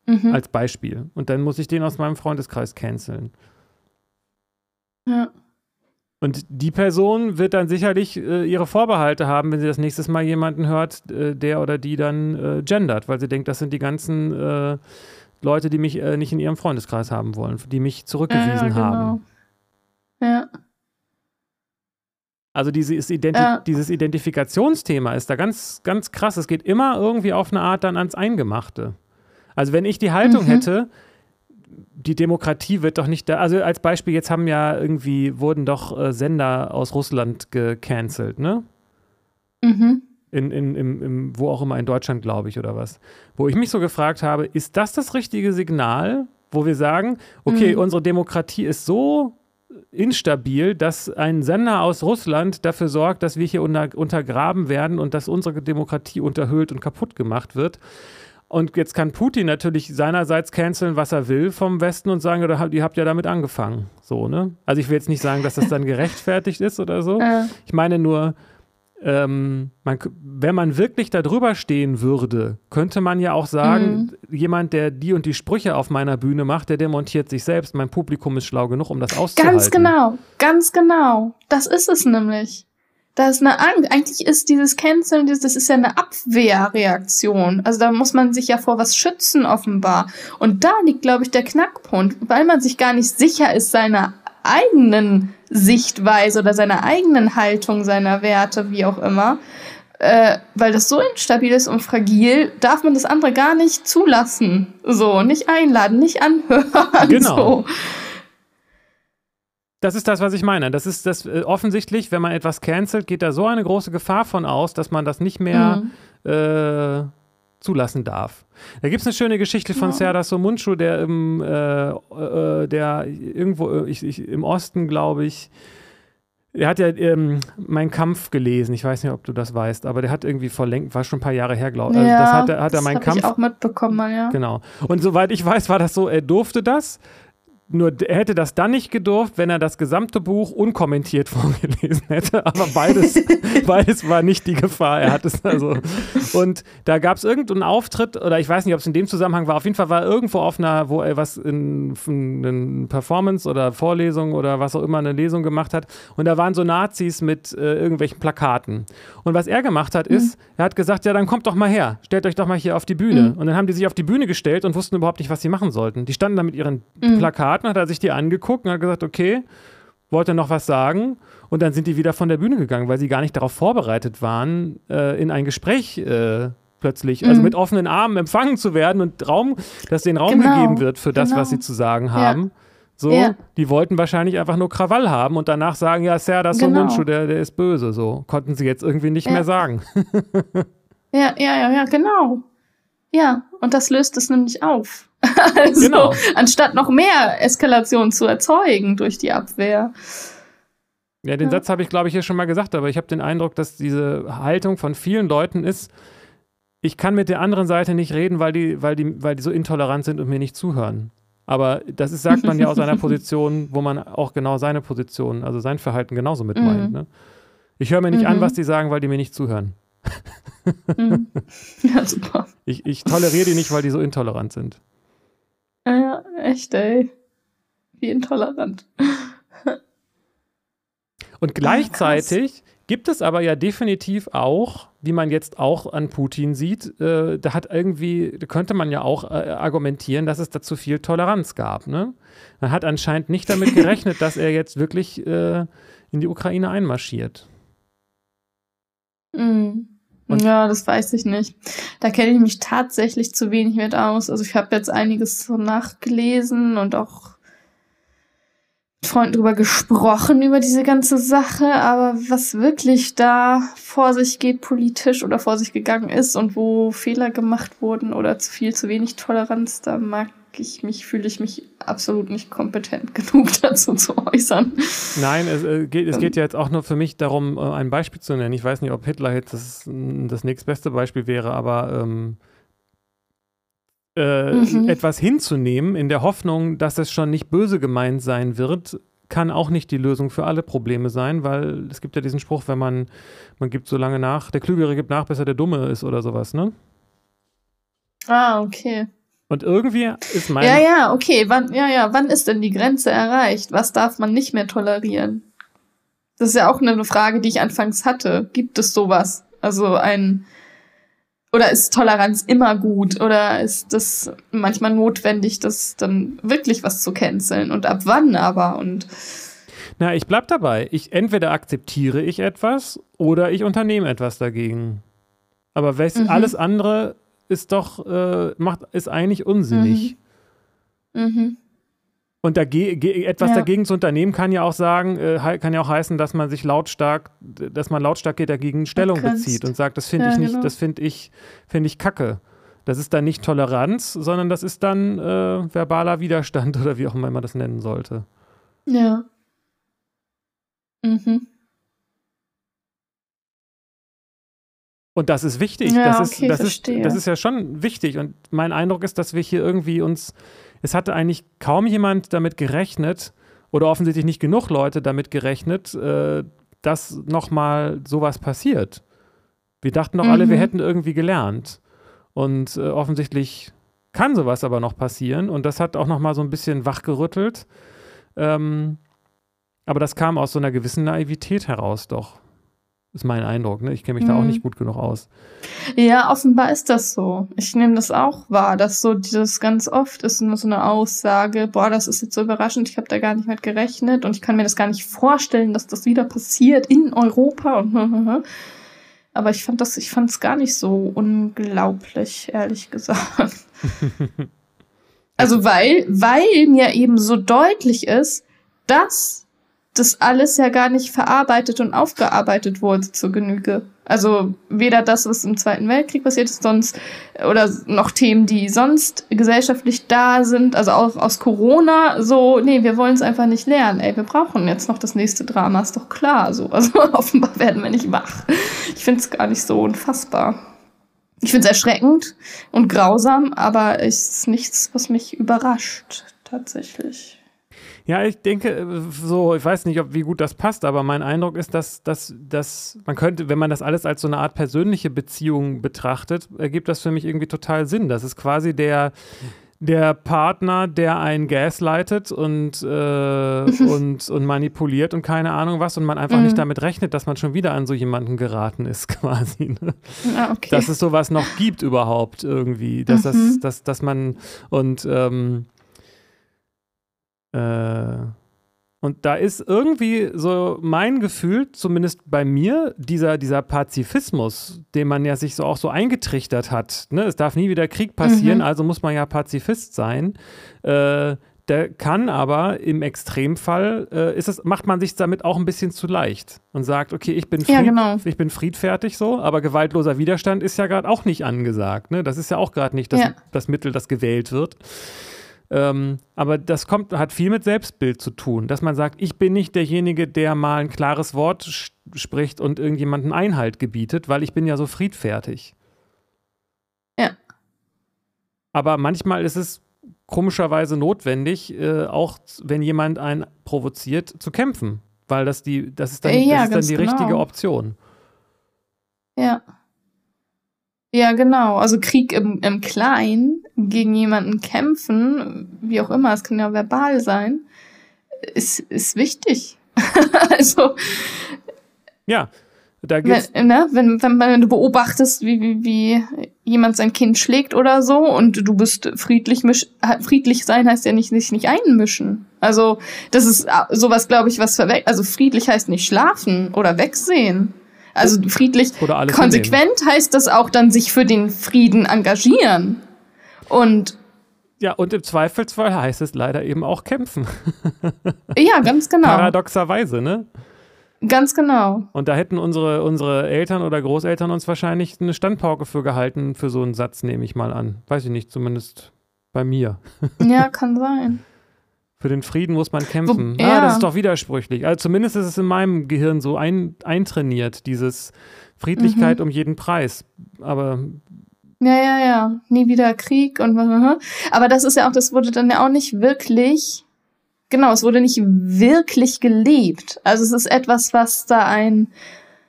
Mhm. Als Beispiel. Und dann muss ich den aus meinem Freundeskreis canceln. Ja. Und die Person wird dann sicherlich äh, ihre Vorbehalte haben, wenn sie das nächste Mal jemanden hört, äh, der oder die dann äh, gendert, weil sie denkt, das sind die ganzen äh, Leute, die mich äh, nicht in ihrem Freundeskreis haben wollen, die mich zurückgewiesen ja, genau. haben. Ja. Also dieses, Identi ja. dieses Identifikationsthema ist da ganz, ganz krass. Es geht immer irgendwie auf eine Art dann ans Eingemachte. Also wenn ich die Haltung mhm. hätte, die Demokratie wird doch nicht da. Also als Beispiel, jetzt haben ja irgendwie, wurden doch äh, Sender aus Russland gecancelt, ne? Mhm. In, in, im, im, wo auch immer in Deutschland, glaube ich, oder was. Wo ich mich so gefragt habe, ist das das richtige Signal, wo wir sagen, okay, mhm. unsere Demokratie ist so instabil, dass ein Sender aus Russland dafür sorgt, dass wir hier unter, untergraben werden und dass unsere Demokratie unterhöhlt und kaputt gemacht wird. Und jetzt kann Putin natürlich seinerseits canceln, was er will vom Westen und sagen, ihr habt ja damit angefangen. So, ne? Also ich will jetzt nicht sagen, dass das dann gerechtfertigt ist oder so. Äh. Ich meine nur, ähm, man, wenn man wirklich da drüber stehen würde, könnte man ja auch sagen, mhm. jemand, der die und die Sprüche auf meiner Bühne macht, der demontiert sich selbst. Mein Publikum ist schlau genug, um das auszuhalten. Ganz genau, ganz genau. Das ist es nämlich. Da ist eine Angst. Eigentlich ist dieses Canceln, das ist ja eine Abwehrreaktion. Also da muss man sich ja vor was schützen, offenbar. Und da liegt, glaube ich, der Knackpunkt, weil man sich gar nicht sicher ist seiner eigenen Sichtweise oder seiner eigenen Haltung, seiner Werte, wie auch immer. Äh, weil das so instabil ist und fragil, darf man das andere gar nicht zulassen. So, nicht einladen, nicht anhören. Genau. So. Das ist das, was ich meine. Das ist das äh, offensichtlich, wenn man etwas cancelt, geht da so eine große Gefahr von aus, dass man das nicht mehr mhm. äh, zulassen darf. Da gibt es eine schöne Geschichte von ja. Serdar Somuncu, der im, äh, äh, der irgendwo äh, ich, ich, im Osten, glaube ich, er hat ja ähm, Mein Kampf gelesen. Ich weiß nicht, ob du das weißt, aber der hat irgendwie vor längst, war schon ein paar Jahre her, glaube ich. Also ja, das hat, hat er Mein Kampf. Ich auch mitbekommen, ja. Genau. Und soweit ich weiß, war das so, er durfte das. Nur er hätte das dann nicht gedurft, wenn er das gesamte Buch unkommentiert vorgelesen hätte. Aber beides, beides war nicht die Gefahr. Er hat es also. Und da gab es irgendeinen Auftritt, oder ich weiß nicht, ob es in dem Zusammenhang war. Auf jeden Fall war irgendwo auf einer, wo er was in, in Performance oder Vorlesung oder was auch immer eine Lesung gemacht hat. Und da waren so Nazis mit äh, irgendwelchen Plakaten. Und was er gemacht hat, ist, mhm. er hat gesagt: Ja, dann kommt doch mal her, stellt euch doch mal hier auf die Bühne. Mhm. Und dann haben die sich auf die Bühne gestellt und wussten überhaupt nicht, was sie machen sollten. Die standen da mit ihren mhm. Plakaten hat er sich die angeguckt und hat gesagt, okay, wollte noch was sagen. Und dann sind die wieder von der Bühne gegangen, weil sie gar nicht darauf vorbereitet waren, äh, in ein Gespräch äh, plötzlich, also mhm. mit offenen Armen empfangen zu werden und Raum, dass denen Raum genau. gegeben wird für das, genau. was sie zu sagen haben. Ja. So, ja. die wollten wahrscheinlich einfach nur Krawall haben und danach sagen, ja, Sir, das ist genau. so Mundschuh, der, der ist böse. So, konnten sie jetzt irgendwie nicht ja. mehr sagen. ja, ja, ja, ja, genau. Ja, und das löst es nämlich auf. also, genau. anstatt noch mehr Eskalation zu erzeugen durch die Abwehr. Ja, den ja. Satz habe ich, glaube ich, hier schon mal gesagt, aber ich habe den Eindruck, dass diese Haltung von vielen Leuten ist, ich kann mit der anderen Seite nicht reden, weil die, weil die, weil die so intolerant sind und mir nicht zuhören. Aber das ist, sagt man ja aus einer Position, wo man auch genau seine Position, also sein Verhalten genauso mit meint. Mhm. Ne? Ich höre mir nicht mhm. an, was die sagen, weil die mir nicht zuhören. mhm. Ja, super. Ich, ich toleriere die nicht, weil die so intolerant sind. Ja, echt, ey. Wie intolerant. Und gleichzeitig ah, Gibt es aber ja definitiv auch, wie man jetzt auch an Putin sieht, äh, da hat irgendwie, da könnte man ja auch äh, argumentieren, dass es da zu viel Toleranz gab. Ne? Man hat anscheinend nicht damit gerechnet, dass er jetzt wirklich äh, in die Ukraine einmarschiert. Mhm. Ja, das weiß ich nicht. Da kenne ich mich tatsächlich zu wenig mit aus. Also ich habe jetzt einiges so nachgelesen und auch mit Freunden drüber gesprochen über diese ganze Sache, aber was wirklich da vor sich geht politisch oder vor sich gegangen ist und wo Fehler gemacht wurden oder zu viel, zu wenig Toleranz, da mag ich mich, fühle ich mich absolut nicht kompetent genug dazu zu äußern. Nein, es, äh, geht, es geht ja jetzt auch nur für mich darum, äh, ein Beispiel zu nennen. Ich weiß nicht, ob Hitler jetzt das, das nächstbeste Beispiel wäre, aber ähm, äh, mhm. etwas hinzunehmen in der Hoffnung, dass es schon nicht böse gemeint sein wird, kann auch nicht die Lösung für alle Probleme sein, weil es gibt ja diesen Spruch, wenn man, man gibt so lange nach, der Klügere gibt nach, bis er der Dumme ist oder sowas, ne? Ah, okay. Und irgendwie ist mein. Ja, ja, okay. Wann, ja, ja, wann ist denn die Grenze erreicht? Was darf man nicht mehr tolerieren? Das ist ja auch eine Frage, die ich anfangs hatte. Gibt es sowas? Also ein. Oder ist Toleranz immer gut? Oder ist das manchmal notwendig, das dann wirklich was zu canceln? Und ab wann aber? Und. Na, ich bleib dabei. Ich entweder akzeptiere ich etwas oder ich unternehme etwas dagegen. Aber mhm. alles andere ist doch, äh, macht, ist eigentlich unsinnig. Mhm. Mhm. Und dage etwas ja. dagegen zu unternehmen kann ja auch sagen, äh, kann ja auch heißen, dass man sich lautstark, dass man lautstark dagegen Stellung Begrenzt. bezieht und sagt, das finde ja, ich nicht, genau. das finde ich, finde ich kacke. Das ist dann nicht Toleranz, sondern das ist dann äh, verbaler Widerstand oder wie auch immer man das nennen sollte. Ja. Mhm. Und das ist wichtig. Ja, das, okay, ist, das, ist, das ist ja schon wichtig. Und mein Eindruck ist, dass wir hier irgendwie uns, es hatte eigentlich kaum jemand damit gerechnet oder offensichtlich nicht genug Leute damit gerechnet, äh, dass nochmal sowas passiert. Wir dachten doch mhm. alle, wir mhm. hätten irgendwie gelernt. Und äh, offensichtlich kann sowas aber noch passieren. Und das hat auch nochmal so ein bisschen wachgerüttelt. Ähm, aber das kam aus so einer gewissen Naivität heraus doch. Ist mein Eindruck, ne? Ich kenne mich mhm. da auch nicht mhm. gut genug aus. Ja, offenbar ist das so. Ich nehme das auch wahr, dass so dieses ganz oft ist nur so eine Aussage, boah, das ist jetzt so überraschend, ich habe da gar nicht mit gerechnet und ich kann mir das gar nicht vorstellen, dass das wieder passiert in Europa und aber ich fand das, ich fand es gar nicht so unglaublich, ehrlich gesagt. also weil, weil mir eben so deutlich ist, dass das alles ja gar nicht verarbeitet und aufgearbeitet wurde zur Genüge. Also weder das, was im Zweiten Weltkrieg passiert ist, sonst oder noch Themen, die sonst gesellschaftlich da sind, also auch aus Corona, so, nee, wir wollen es einfach nicht lernen. Ey, wir brauchen jetzt noch das nächste Drama, ist doch klar. So. Also offenbar werden wir nicht wach. Ich finde es gar nicht so unfassbar. Ich finde es erschreckend und grausam, aber es ist nichts, was mich überrascht, tatsächlich. Ja, ich denke, so, ich weiß nicht, ob, wie gut das passt, aber mein Eindruck ist, dass, dass, dass man könnte, wenn man das alles als so eine Art persönliche Beziehung betrachtet, ergibt das für mich irgendwie total Sinn. Das ist quasi der, der Partner, der einen gaslightet und, äh, und, und manipuliert und keine Ahnung was und man einfach mhm. nicht damit rechnet, dass man schon wieder an so jemanden geraten ist, quasi. Ne? Ah, okay. Dass es sowas noch gibt überhaupt irgendwie. Dass, mhm. das, dass, dass man und ähm, äh, und da ist irgendwie so mein Gefühl, zumindest bei mir, dieser, dieser Pazifismus, den man ja sich so auch so eingetrichtert hat. Ne? Es darf nie wieder Krieg passieren, mhm. also muss man ja Pazifist sein. Äh, der kann aber im Extremfall, äh, ist es, macht man sich damit auch ein bisschen zu leicht und sagt, okay, ich bin, fried, ja, genau. ich bin friedfertig so, aber gewaltloser Widerstand ist ja gerade auch nicht angesagt. Ne? Das ist ja auch gerade nicht das, ja. das Mittel, das gewählt wird. Ähm, aber das kommt, hat viel mit Selbstbild zu tun, dass man sagt, ich bin nicht derjenige, der mal ein klares Wort spricht und irgendjemanden Einhalt gebietet, weil ich bin ja so friedfertig. Ja. Aber manchmal ist es komischerweise notwendig, äh, auch wenn jemand einen provoziert, zu kämpfen, weil das die, das ist dann, ja, das ist dann die genau. richtige Option. Ja. Ja, genau. Also Krieg im, im Kleinen gegen jemanden kämpfen, wie auch immer, es kann ja verbal sein, ist, ist wichtig. also. Ja, Da geht's wenn, ne, wenn, wenn, wenn du beobachtest, wie, wie, wie jemand sein Kind schlägt oder so und du bist friedlich, misch, friedlich sein heißt ja nicht sich nicht einmischen. Also das ist sowas, glaube ich, was verweckt. Also friedlich heißt nicht schlafen oder wegsehen. Also friedlich, konsequent hinnehmen. heißt das auch dann sich für den Frieden engagieren. Und ja, und im Zweifelsfall heißt es leider eben auch kämpfen. ja, ganz genau. Paradoxerweise, ne? Ganz genau. Und da hätten unsere, unsere Eltern oder Großeltern uns wahrscheinlich eine Standpauke für gehalten, für so einen Satz, nehme ich mal an. Weiß ich nicht, zumindest bei mir. Ja, kann sein. Für den Frieden muss man kämpfen. Wo, ah, ja. das ist doch widersprüchlich. Also zumindest ist es in meinem Gehirn so ein, eintrainiert, dieses Friedlichkeit mhm. um jeden Preis. Aber ja, ja, ja. Nie wieder Krieg und aber das ist ja auch, das wurde dann ja auch nicht wirklich genau, es wurde nicht wirklich gelebt. Also es ist etwas, was da ein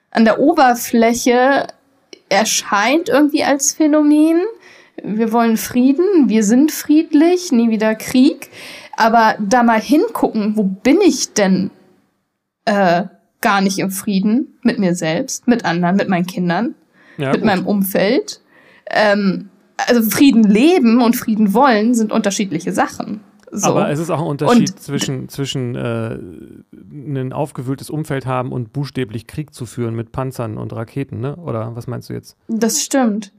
an der Oberfläche erscheint irgendwie als Phänomen. Wir wollen Frieden, wir sind friedlich, nie wieder Krieg. Aber da mal hingucken, wo bin ich denn äh, gar nicht im Frieden mit mir selbst, mit anderen, mit meinen Kindern, ja, mit gut. meinem Umfeld. Ähm, also Frieden leben und Frieden wollen sind unterschiedliche Sachen. So. Aber es ist auch ein Unterschied und, zwischen, zwischen äh, ein aufgewühltes Umfeld haben und buchstäblich Krieg zu führen mit Panzern und Raketen, ne? Oder was meinst du jetzt? Das stimmt.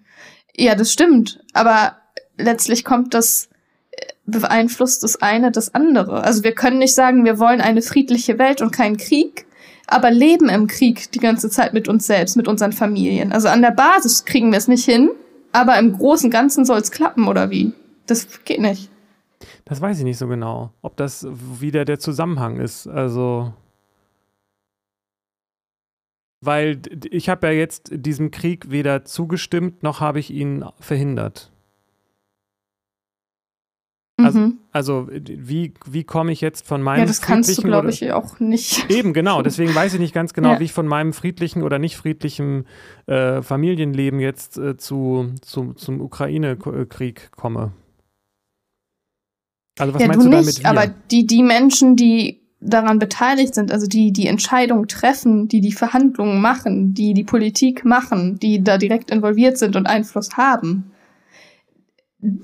Ja, das stimmt. Aber letztlich kommt das, äh, beeinflusst das eine das andere. Also wir können nicht sagen, wir wollen eine friedliche Welt und keinen Krieg, aber leben im Krieg die ganze Zeit mit uns selbst, mit unseren Familien. Also an der Basis kriegen wir es nicht hin, aber im Großen und Ganzen soll es klappen, oder wie? Das geht nicht. Das weiß ich nicht so genau, ob das wieder der Zusammenhang ist. Also, weil ich habe ja jetzt diesem Krieg weder zugestimmt, noch habe ich ihn verhindert. Also, mhm. also, wie, wie komme ich jetzt von meinem Ja, das kannst du, glaube ich, auch nicht. Eben, genau. Deswegen weiß ich nicht ganz genau, ja. wie ich von meinem friedlichen oder nicht friedlichen äh, Familienleben jetzt äh, zu, zu, zum Ukraine-Krieg komme. Also was ja, meinst du, du nicht, damit wir? aber die, die Menschen, die daran beteiligt sind, also die die Entscheidungen treffen, die die Verhandlungen machen, die die Politik machen, die da direkt involviert sind und Einfluss haben.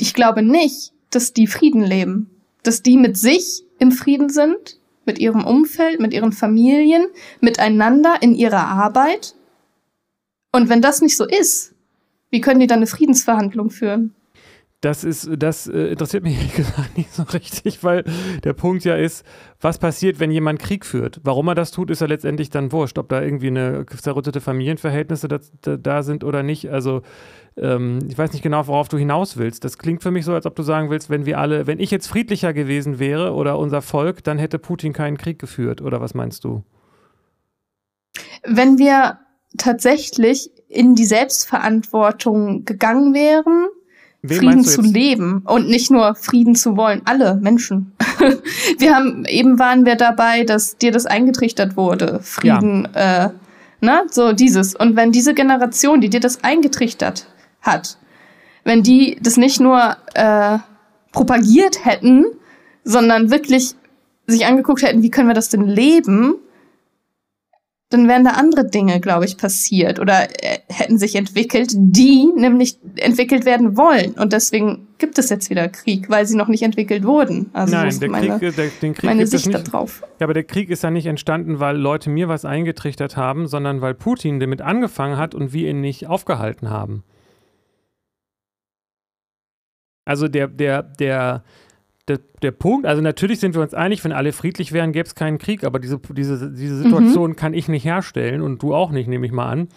Ich glaube nicht, dass die Frieden leben, dass die mit sich im Frieden sind, mit ihrem Umfeld, mit ihren Familien, miteinander in ihrer Arbeit. Und wenn das nicht so ist, wie können die dann eine Friedensverhandlung führen? Das ist, das äh, interessiert mich gesagt nicht so richtig, weil der Punkt ja ist, was passiert, wenn jemand Krieg führt? Warum er das tut, ist ja letztendlich dann wurscht, ob da irgendwie eine zerrüttete Familienverhältnisse da, da, da sind oder nicht. Also ähm, ich weiß nicht genau, worauf du hinaus willst. Das klingt für mich so, als ob du sagen willst, wenn wir alle, wenn ich jetzt friedlicher gewesen wäre oder unser Volk, dann hätte Putin keinen Krieg geführt. Oder was meinst du? Wenn wir tatsächlich in die Selbstverantwortung gegangen wären, Wen Frieden zu leben und nicht nur Frieden zu wollen. Alle Menschen. wir haben, eben waren wir dabei, dass dir das eingetrichtert wurde. Frieden, ja. äh, ne, so dieses. Und wenn diese Generation, die dir das eingetrichtert hat, wenn die das nicht nur äh, propagiert hätten, sondern wirklich sich angeguckt hätten, wie können wir das denn leben, dann wären da andere Dinge, glaube ich, passiert oder äh, hätten sich entwickelt, die nämlich entwickelt werden wollen. Und deswegen gibt es jetzt wieder Krieg, weil sie noch nicht entwickelt wurden. Also Nein, der meine, Krieg, der, den Krieg meine Sicht darauf. Ja, aber der Krieg ist ja nicht entstanden, weil Leute mir was eingetrichtert haben, sondern weil Putin damit angefangen hat und wir ihn nicht aufgehalten haben. Also der, der, der, der, der Punkt, also natürlich sind wir uns einig, wenn alle friedlich wären, gäbe es keinen Krieg, aber diese, diese, diese Situation mhm. kann ich nicht herstellen und du auch nicht, nehme ich mal an.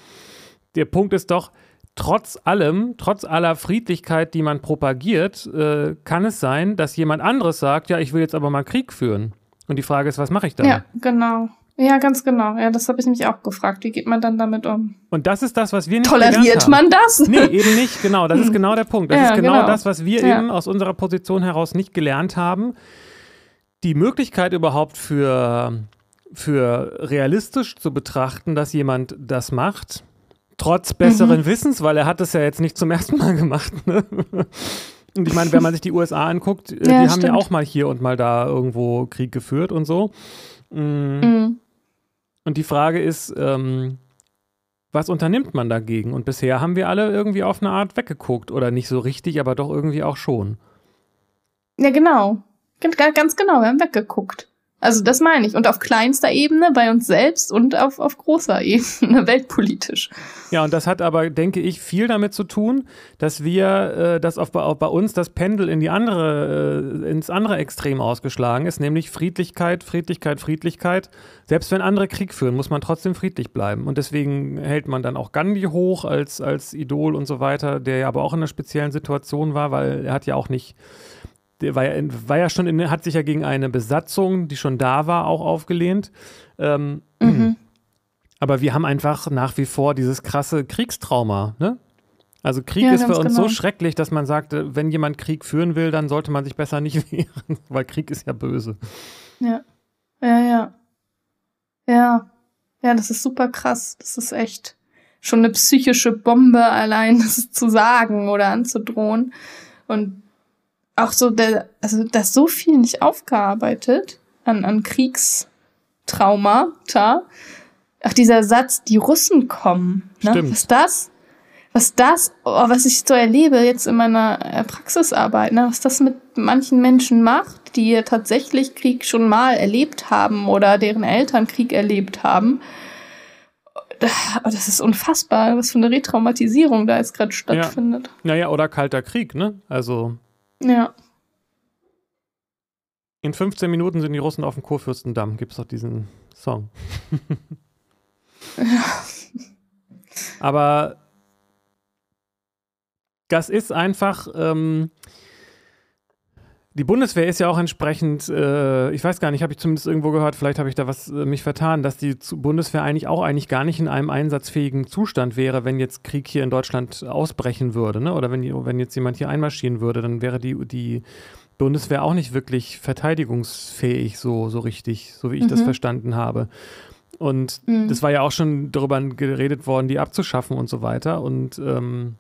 Der Punkt ist doch, trotz allem, trotz aller Friedlichkeit, die man propagiert, äh, kann es sein, dass jemand anderes sagt, ja, ich will jetzt aber mal Krieg führen. Und die Frage ist, was mache ich dann? Ja, genau. Ja, ganz genau. Ja, das habe ich mich auch gefragt. Wie geht man dann damit um? Und das ist das, was wir nicht Toleriert man das? Nee, eben nicht. Genau, das ist genau der Punkt. Das ja, ist genau, genau, das, was wir ja. eben aus unserer Position heraus nicht gelernt haben. Die Möglichkeit überhaupt für, für realistisch zu betrachten, dass jemand das macht, trotz besseren mhm. Wissens, weil er hat das ja jetzt nicht zum ersten Mal gemacht. Ne? Und ich meine, wenn man sich die USA anguckt, ja, die stimmt. haben ja auch mal hier und mal da irgendwo Krieg geführt und so. Mhm. Mhm. Und die Frage ist, ähm, was unternimmt man dagegen? Und bisher haben wir alle irgendwie auf eine Art weggeguckt. Oder nicht so richtig, aber doch irgendwie auch schon. Ja, genau. Ganz genau, wir haben weggeguckt. Also das meine ich. Und auf kleinster Ebene bei uns selbst und auf, auf großer Ebene, weltpolitisch. Ja, und das hat aber, denke ich, viel damit zu tun, dass wir, äh, dass auf, auf, bei uns das Pendel in die andere, äh, ins andere Extrem ausgeschlagen ist, nämlich Friedlichkeit, Friedlichkeit, Friedlichkeit. Selbst wenn andere Krieg führen, muss man trotzdem friedlich bleiben. Und deswegen hält man dann auch Gandhi hoch als, als Idol und so weiter, der ja aber auch in einer speziellen Situation war, weil er hat ja auch nicht der war ja, war ja schon in, hat sich ja gegen eine Besatzung, die schon da war, auch aufgelehnt. Ähm, mhm. Aber wir haben einfach nach wie vor dieses krasse Kriegstrauma, ne? Also Krieg ja, ist für uns genau. so schrecklich, dass man sagt, wenn jemand Krieg führen will, dann sollte man sich besser nicht wehren, weil Krieg ist ja böse. Ja. Ja, ja. Ja. Ja, das ist super krass. Das ist echt schon eine psychische Bombe allein, das zu sagen oder anzudrohen. Und auch so der, also da ist so viel nicht aufgearbeitet an, an Kriegstraumata. Auch dieser Satz, die Russen kommen. Ne? Stimmt. Was das? Was das, oh, was ich so erlebe jetzt in meiner äh, Praxisarbeit, ne? was das mit manchen Menschen macht, die tatsächlich Krieg schon mal erlebt haben oder deren Eltern Krieg erlebt haben. Das ist unfassbar, was für eine Retraumatisierung da jetzt gerade stattfindet. Ja. Naja, oder Kalter Krieg, ne? Also ja. In 15 Minuten sind die Russen auf dem Kurfürstendamm. Gibt es doch diesen Song. ja. Aber das ist einfach. Ähm, die Bundeswehr ist ja auch entsprechend, äh, ich weiß gar nicht, habe ich zumindest irgendwo gehört, vielleicht habe ich da was äh, mich vertan, dass die Bundeswehr eigentlich auch eigentlich gar nicht in einem einsatzfähigen Zustand wäre, wenn jetzt Krieg hier in Deutschland ausbrechen würde, ne? Oder wenn, wenn jetzt jemand hier einmarschieren würde, dann wäre die, die Bundeswehr auch nicht wirklich verteidigungsfähig, so, so richtig, so wie ich mhm. das verstanden habe. Und mhm. das war ja auch schon darüber geredet worden, die abzuschaffen und so weiter. Und ähm,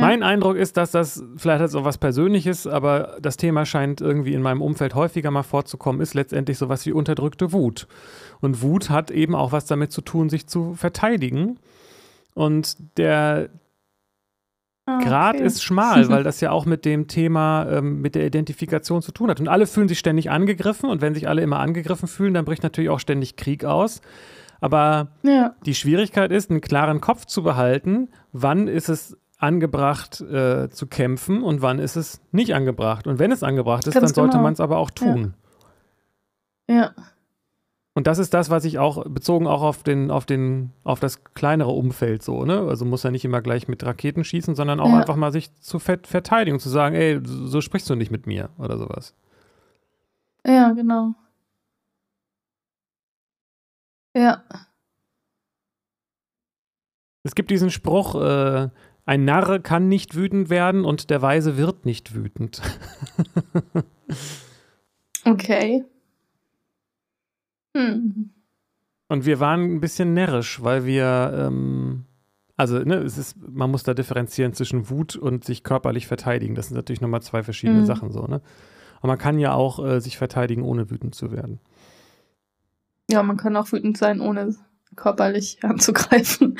mein Eindruck ist, dass das vielleicht hat so was Persönliches, aber das Thema scheint irgendwie in meinem Umfeld häufiger mal vorzukommen, ist letztendlich sowas wie unterdrückte Wut. Und Wut hat eben auch was damit zu tun, sich zu verteidigen. Und der ah, Grad okay. ist schmal, weil das ja auch mit dem Thema, ähm, mit der Identifikation zu tun hat. Und alle fühlen sich ständig angegriffen und wenn sich alle immer angegriffen fühlen, dann bricht natürlich auch ständig Krieg aus. Aber ja. die Schwierigkeit ist, einen klaren Kopf zu behalten, wann ist es angebracht äh, zu kämpfen und wann ist es nicht angebracht. Und wenn es angebracht ist, Ganz dann sollte genau. man es aber auch tun. Ja. ja. Und das ist das, was ich auch, bezogen auch auf den, auf den, auf das kleinere Umfeld so, ne? Also muss ja nicht immer gleich mit Raketen schießen, sondern auch ja. einfach mal sich zu verteidigen, zu sagen, ey, so sprichst du nicht mit mir oder sowas. Ja, genau. Ja. Es gibt diesen Spruch, äh, ein Narr kann nicht wütend werden und der Weise wird nicht wütend. okay. Hm. Und wir waren ein bisschen närrisch, weil wir, ähm, also ne, es ist, man muss da differenzieren zwischen Wut und sich körperlich verteidigen. Das sind natürlich nochmal zwei verschiedene hm. Sachen so, ne? Aber man kann ja auch äh, sich verteidigen, ohne wütend zu werden. Ja, man kann auch wütend sein, ohne körperlich anzugreifen.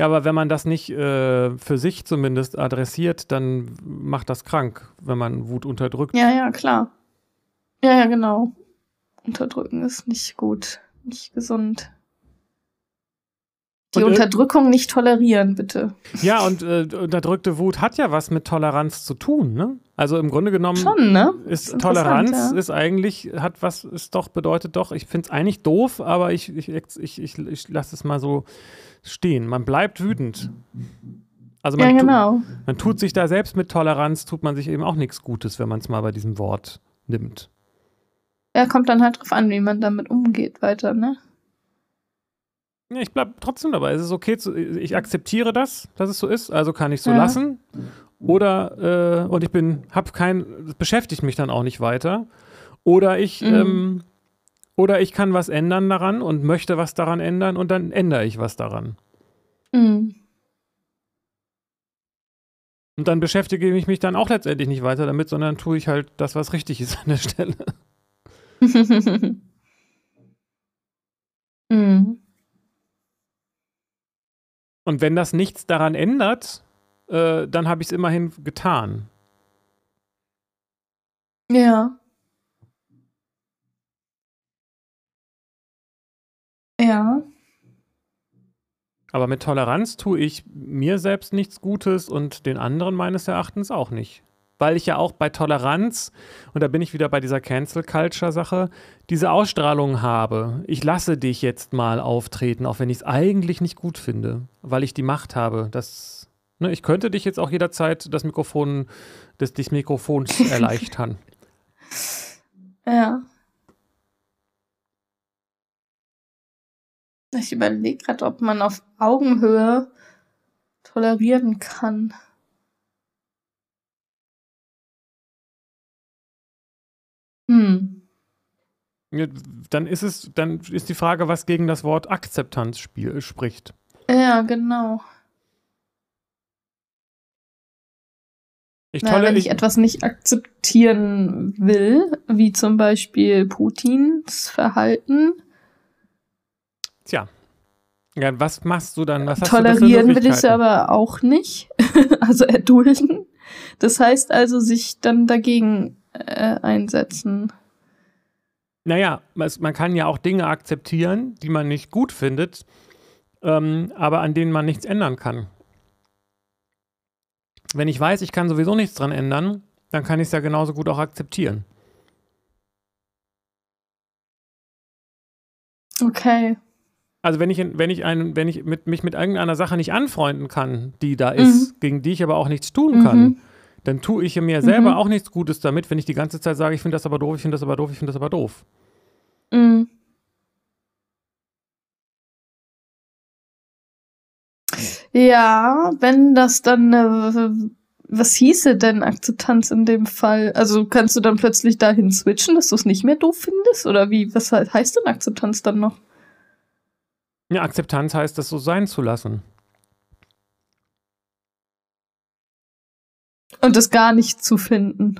Ja, aber wenn man das nicht äh, für sich zumindest adressiert, dann macht das krank, wenn man Wut unterdrückt. Ja, ja, klar. Ja, ja, genau. Unterdrücken ist nicht gut, nicht gesund. Die und, Unterdrückung nicht tolerieren, bitte. Ja, und äh, unterdrückte Wut hat ja was mit Toleranz zu tun, ne? Also im Grunde genommen Schon, ne? ist Toleranz ja. ist eigentlich, hat was, ist doch, bedeutet doch, ich finde es eigentlich doof, aber ich, ich, ich, ich, ich lasse es mal so stehen. Man bleibt wütend. Also man, ja, genau. tu, man tut sich da selbst mit Toleranz, tut man sich eben auch nichts Gutes, wenn man es mal bei diesem Wort nimmt. Ja, kommt dann halt drauf an, wie man damit umgeht weiter, ne? Ja, ich bleibe trotzdem dabei. Es ist okay, zu, ich akzeptiere das, dass es so ist, also kann ich so ja. lassen. Oder, äh, und ich bin, hab kein, beschäftigt mich dann auch nicht weiter. Oder ich mhm. ähm, oder ich kann was ändern daran und möchte was daran ändern und dann ändere ich was daran. Mhm. Und dann beschäftige ich mich dann auch letztendlich nicht weiter damit, sondern tue ich halt das, was richtig ist an der Stelle. mhm. Und wenn das nichts daran ändert, äh, dann habe ich es immerhin getan. Ja. Ja. Aber mit Toleranz tue ich mir selbst nichts Gutes und den anderen meines Erachtens auch nicht. Weil ich ja auch bei Toleranz, und da bin ich wieder bei dieser Cancel Culture Sache, diese Ausstrahlung habe. Ich lasse dich jetzt mal auftreten, auch wenn ich es eigentlich nicht gut finde, weil ich die Macht habe. Das, ne, ich könnte dich jetzt auch jederzeit das Mikrofon des, des Mikrofons erleichtern. Ja. Ich überlege gerade, ob man auf Augenhöhe tolerieren kann. Hm. Ja, dann ist es, dann ist die Frage, was gegen das Wort Akzeptanz spiel, spricht. Ja, genau. Ich Na, wenn ich etwas nicht akzeptieren will, wie zum Beispiel Putins Verhalten, Tja. Ja, was machst du dann? Was tolerieren will ich aber auch nicht. also erdulden. Das heißt also, sich dann dagegen äh, einsetzen. Naja, es, man kann ja auch Dinge akzeptieren, die man nicht gut findet, ähm, aber an denen man nichts ändern kann. Wenn ich weiß, ich kann sowieso nichts dran ändern, dann kann ich es ja genauso gut auch akzeptieren. Okay. Also wenn ich, wenn ich, einen, wenn ich mit, mich mit irgendeiner Sache nicht anfreunden kann, die da ist, gegen die ich aber auch nichts tun kann, Mhm. dann tue ich mir selber Mhm. auch nichts Gutes damit, wenn ich die ganze Zeit sage, ich finde das aber doof, ich finde das aber doof, ich finde das aber doof. Mhm. Ja, wenn das dann, äh, was hieße denn Akzeptanz in dem Fall? Also kannst du dann plötzlich dahin switchen, dass du es nicht mehr doof findest? Oder wie, was he- heißt denn Akzeptanz dann noch? Ja, Akzeptanz heißt, das so sein zu lassen. Und das gar nicht zu finden.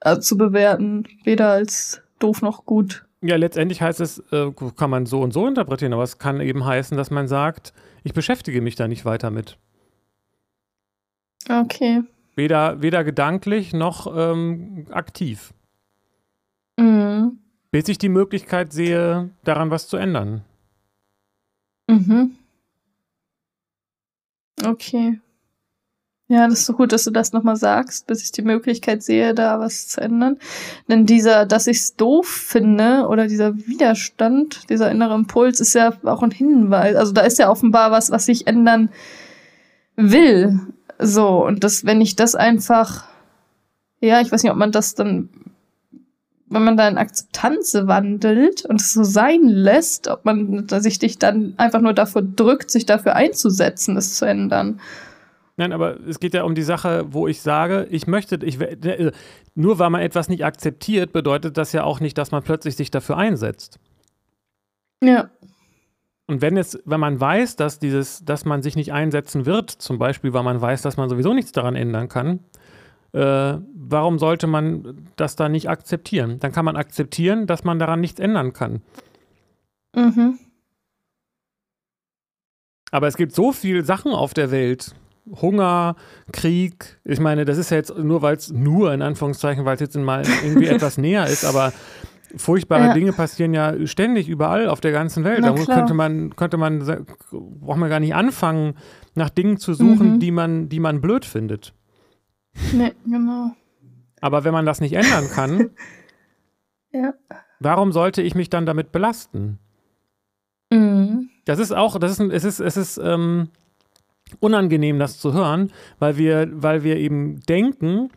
Also zu bewerten, weder als doof noch gut. Ja, letztendlich heißt es, äh, kann man so und so interpretieren, aber es kann eben heißen, dass man sagt, ich beschäftige mich da nicht weiter mit. Okay. Weder, weder gedanklich noch ähm, aktiv. Mhm. Bis ich die Möglichkeit sehe, daran was zu ändern. Mhm. Okay. Ja, das ist so gut, dass du das nochmal sagst, bis ich die Möglichkeit sehe, da was zu ändern. Denn dieser, dass ich es doof finde oder dieser Widerstand, dieser innere Impuls ist ja auch ein Hinweis. Also da ist ja offenbar was, was ich ändern will. So, und das, wenn ich das einfach, ja, ich weiß nicht, ob man das dann, wenn man da in Akzeptanz wandelt und es so sein lässt, ob man sich dich dann einfach nur davor drückt, sich dafür einzusetzen, es zu ändern. Nein, aber es geht ja um die Sache, wo ich sage, ich möchte, ich, we- äh, nur weil man etwas nicht akzeptiert, bedeutet das ja auch nicht, dass man plötzlich sich dafür einsetzt. Ja. Und wenn es, wenn man weiß, dass dieses, dass man sich nicht einsetzen wird, zum Beispiel, weil man weiß, dass man sowieso nichts daran ändern kann, äh, warum sollte man das da nicht akzeptieren? Dann kann man akzeptieren, dass man daran nichts ändern kann. Mhm. Aber es gibt so viele Sachen auf der Welt. Hunger, Krieg. Ich meine, das ist ja jetzt nur, weil es nur in Anführungszeichen, weil es jetzt mal irgendwie etwas näher ist, aber furchtbare Ja. Dinge passieren ja ständig überall auf der ganzen Welt. Na Da klar. könnte man, könnte man, braucht man gar nicht anfangen, nach Dingen zu suchen, Mhm. die man, die man blöd findet. Nee, genau. Aber wenn man das nicht ändern kann, Ja. warum sollte ich mich dann damit belasten? Mhm. Das ist auch, das ist, es ist, es ist ähm, unangenehm, das zu hören, weil wir, weil wir eben denken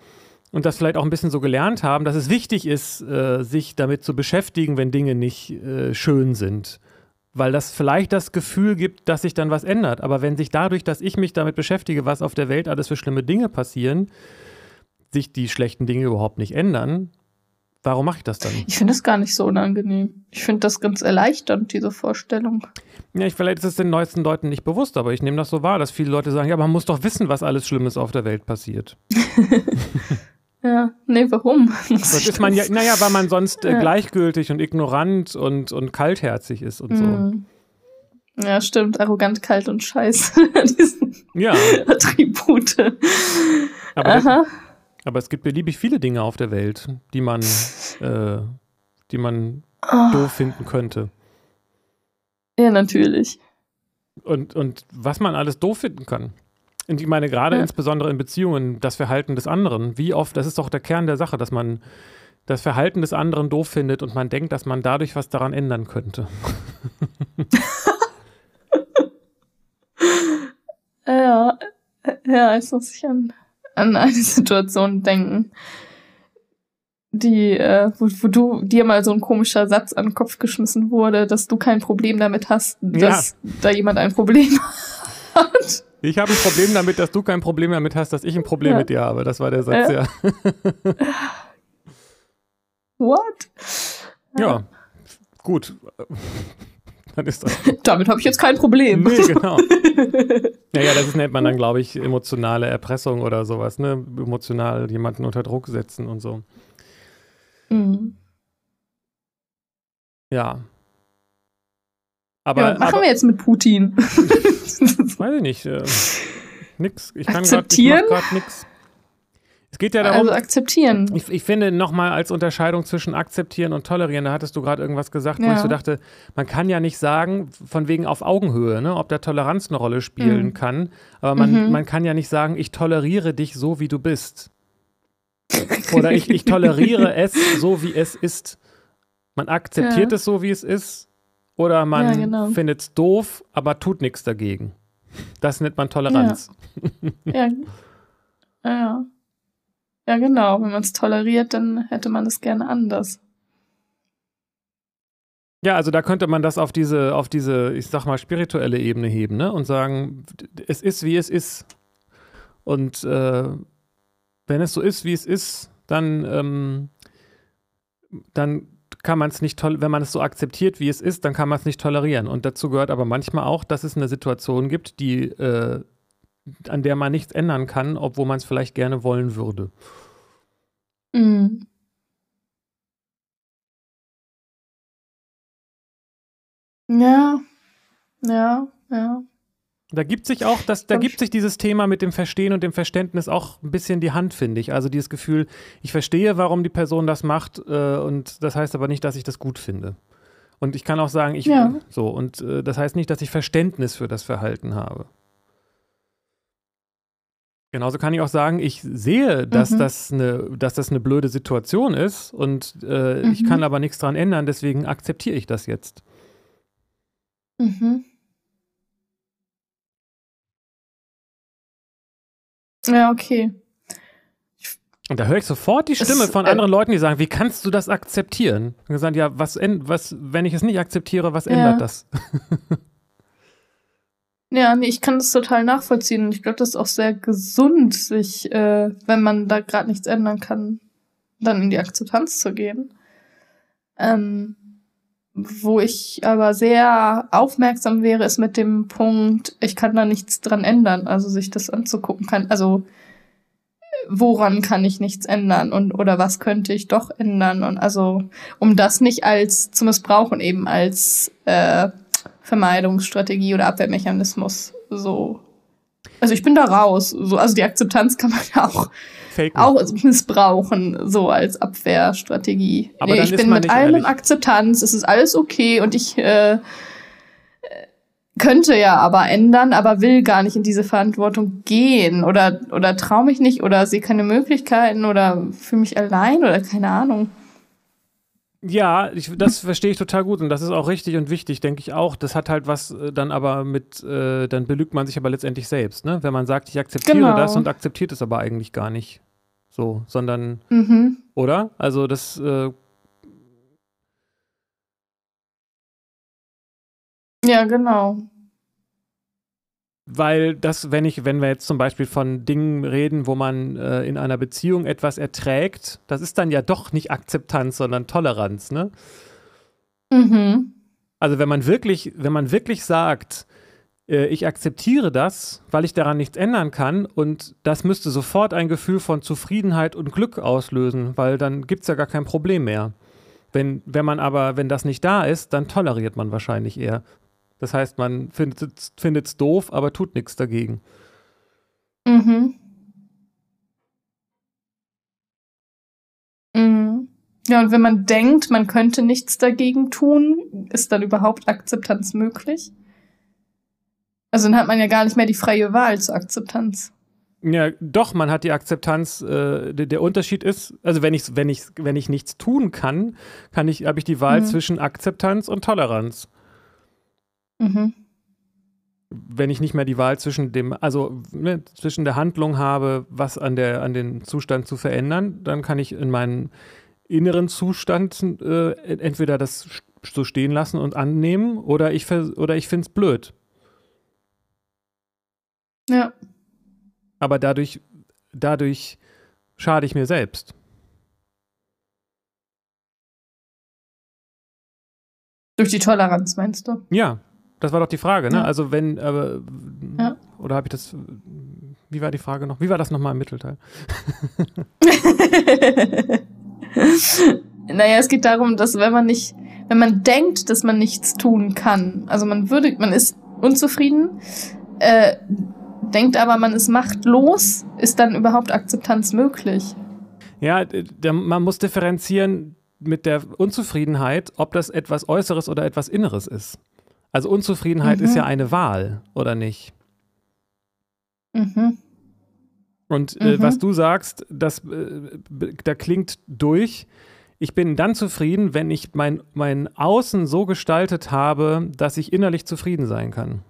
und das vielleicht auch ein bisschen so gelernt haben, dass es wichtig ist, äh, sich damit zu beschäftigen, wenn Dinge nicht äh, schön sind. Weil das vielleicht das Gefühl gibt, dass sich dann was ändert. Aber wenn sich dadurch, dass ich mich damit beschäftige, was auf der Welt alles für schlimme Dinge passieren, sich die schlechten Dinge überhaupt nicht ändern, warum mache ich das dann? Ich finde es gar nicht so unangenehm. Ich finde das ganz erleichternd, diese Vorstellung. Ja, ich, vielleicht ist es den neuesten Leuten nicht bewusst, aber ich nehme das so wahr, dass viele Leute sagen, ja, man muss doch wissen, was alles Schlimmes auf der Welt passiert. Ja, nee, warum? Das ist man ja, naja, weil man sonst äh, Ja. gleichgültig und ignorant und, und kaltherzig ist und so. Mhm. Ja, stimmt. Arrogant, kalt und scheiß. Ja, Attribute. aber, Aha. aber es gibt beliebig viele Dinge auf der Welt, die man, äh, die man Ah, doof finden könnte. ja, natürlich. Und, und was man alles doof finden kann. Und ich meine, gerade Ja. insbesondere in Beziehungen, das Verhalten des anderen. Wie oft, das ist doch der Kern der Sache, dass man das Verhalten des anderen doof findet und man denkt, dass man dadurch was daran ändern könnte. Ja, äh, ja, jetzt muss ich an, an eine Situation denken, die, äh, wo, wo du dir mal so ein komischer Satz an den Kopf geschmissen wurde, dass du kein Problem damit hast, dass da jemand ein Problem hat. Ich habe ein Problem damit, dass du kein Problem damit hast, dass ich ein Problem Ja. mit dir habe. Das war der Satz, ja. What? Ja, gut. Dann ist das. Damit habe ich jetzt kein Problem. Nee, genau. Naja, das ist, nennt man dann, glaube ich, emotionale Erpressung oder sowas, ne? Emotional jemanden unter Druck setzen und so. Mhm. Ja. Aber, ja, was machen aber wir jetzt mit Putin? weiß ich nicht. Äh, nix. Ich kann gerade Akzeptieren? gerade nix. Es geht ja darum, also akzeptieren. ich, ich finde nochmal als Unterscheidung zwischen akzeptieren und tolerieren, da hattest du gerade irgendwas gesagt, wo Ja. ich so dachte, man kann ja nicht sagen, von wegen auf Augenhöhe, ne, ob da Toleranz eine Rolle spielen Mhm. kann, aber man, Mhm. man kann ja nicht sagen, ich toleriere dich so, wie du bist. Oder ich, ich toleriere es so, wie es ist. Man akzeptiert Ja. es so, wie es ist, oder man Ja, genau. findet es doof, aber tut nichts dagegen. Das nennt man Toleranz. Ja. Ja. Ja, genau. Wenn man es toleriert, dann hätte man es gerne anders. Ja, also da könnte man das auf diese, auf diese, ich sag mal, spirituelle Ebene heben, ne? Und sagen, es ist, wie es ist. Und äh, wenn es so ist, wie es ist, dann, ähm, dann kann man es nicht toll, wenn man es so akzeptiert, wie es ist, dann kann man es nicht tolerieren. Und dazu gehört aber manchmal auch, dass es eine Situation gibt, die, äh, an der man nichts ändern kann, obwohl man es vielleicht gerne wollen würde. Mhm. Ja. Ja, ja. Da gibt sich auch, das, da gibt ich- sich dieses Thema mit dem Verstehen und dem Verständnis auch ein bisschen die Hand, finde ich. Also dieses Gefühl, ich verstehe, warum die Person das macht, äh, und das heißt aber nicht, dass ich das gut finde. Und ich kann auch sagen, ich Ja. so, und äh, das heißt nicht, dass ich Verständnis für das Verhalten habe. Genauso kann ich auch sagen, ich sehe, dass, Mhm. das, eine, dass das eine blöde Situation ist und äh, ich Mhm. kann aber nichts dran ändern, deswegen akzeptiere ich das jetzt. Mhm. Ja, okay. Und da höre ich sofort die Stimme Es, von äh, anderen Leuten, die sagen, wie kannst du das akzeptieren? Und gesagt, ja, was, was, wenn ich es nicht akzeptiere, was Ja. ändert das? Ja, nee, ich kann das total nachvollziehen. Und ich glaube, das ist auch sehr gesund, sich, äh, wenn man da gerade nichts ändern kann, dann in die Akzeptanz zu gehen. Ähm, wo ich aber sehr aufmerksam wäre, ist mit dem Punkt, ich kann da nichts dran ändern, also sich das anzugucken kann. Also woran kann ich nichts ändern und oder was könnte ich doch ändern? Und also um das nicht als zu missbrauchen eben als äh, Vermeidungsstrategie oder Abwehrmechanismus so. Also ich bin da raus so. Also die Akzeptanz kann man ja auch Fake auch missbrauchen so als Abwehrstrategie Aber nee, ich bin mit allem in ehrlich. Akzeptanz es ist alles okay und ich äh, könnte ja aber ändern, aber will gar nicht in diese Verantwortung gehen oder oder traue mich nicht oder sehe keine Möglichkeiten oder fühle mich allein oder keine Ahnung. Ja, ich, das verstehe ich total gut und das ist auch richtig und wichtig, denke ich auch. Das hat halt was äh, dann aber mit, äh, dann belügt man sich aber letztendlich selbst, ne? Wenn man sagt, ich akzeptiere Genau. das und akzeptiert es aber eigentlich gar nicht. So, sondern, Mhm. oder? Also das, äh, Ja, genau. Weil das, wenn ich, wenn wir jetzt zum Beispiel von Dingen reden, wo man äh, in einer Beziehung etwas erträgt, das ist dann ja doch nicht Akzeptanz, sondern Toleranz, ne? Mhm. Also wenn man wirklich, wenn man wirklich sagt, äh, ich akzeptiere das, weil ich daran nichts ändern kann und das müsste sofort ein Gefühl von Zufriedenheit und Glück auslösen, weil dann gibt es ja gar kein Problem mehr. Wenn, wenn man aber, wenn das nicht da ist, dann toleriert man wahrscheinlich eher. Das heißt, man findet es doof, aber tut nichts dagegen. Mhm. Mhm. Ja, und wenn man denkt, man könnte nichts dagegen tun, ist dann überhaupt Akzeptanz möglich? Also dann hat man ja gar nicht mehr die freie Wahl zur Akzeptanz. Ja, doch, man hat die Akzeptanz. Äh, der, der, Unterschied ist, also wenn ich, wenn ich, wenn ich nichts tun kann, kann ich, habe ich die Wahl mhm. zwischen Akzeptanz und Toleranz. Mhm. Wenn ich nicht mehr die Wahl zwischen dem, also ne, zwischen der Handlung habe, was an der, an den Zustand zu verändern, dann kann ich in meinen inneren Zustand äh, entweder das so stehen lassen und annehmen oder ich, oder ich finde es blöd. Ja. Aber dadurch, dadurch schade ich mir selbst. Durch die Toleranz, meinst du? Ja, das war doch die Frage, ne? Ja. Also wenn, äh, ja. oder habe ich das, wie war die Frage noch? Wie war das nochmal im Mittelteil? naja, es geht darum, dass wenn man nicht, wenn man denkt, dass man nichts tun kann, also man würde, man ist unzufrieden, äh, denkt aber, man ist machtlos, ist dann überhaupt Akzeptanz möglich? Ja, man muss differenzieren mit der Unzufriedenheit, ob das etwas Äußeres oder etwas Inneres ist. Also Unzufriedenheit mhm. ist ja eine Wahl, oder nicht? Mhm. Und äh, mhm. was du sagst, das, äh, da klingt durch. Ich bin dann zufrieden, wenn ich mein, mein Außen so gestaltet habe, dass ich innerlich zufrieden sein kann.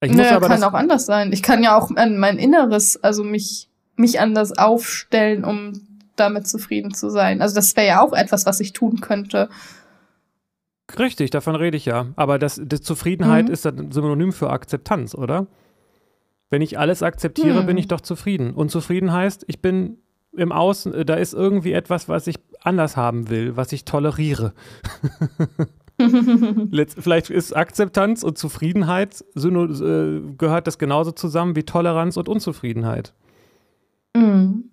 Ich muss naja, aber kann auch anders sein. Ich kann ja auch mein Inneres, also mich, mich anders aufstellen, um damit zufrieden zu sein. Also das wäre ja auch etwas, was ich tun könnte. Richtig, davon rede ich ja. Aber das, das Zufriedenheit mhm. ist ein Synonym für Akzeptanz, oder? Wenn ich alles akzeptiere, mhm. bin ich doch zufrieden. Und zufrieden heißt, ich bin im Außen, äh, da ist irgendwie etwas, was ich anders haben will, was ich toleriere. Vielleicht ist Akzeptanz und Zufriedenheit, äh, gehört das genauso zusammen wie Toleranz und Unzufriedenheit. Mhm.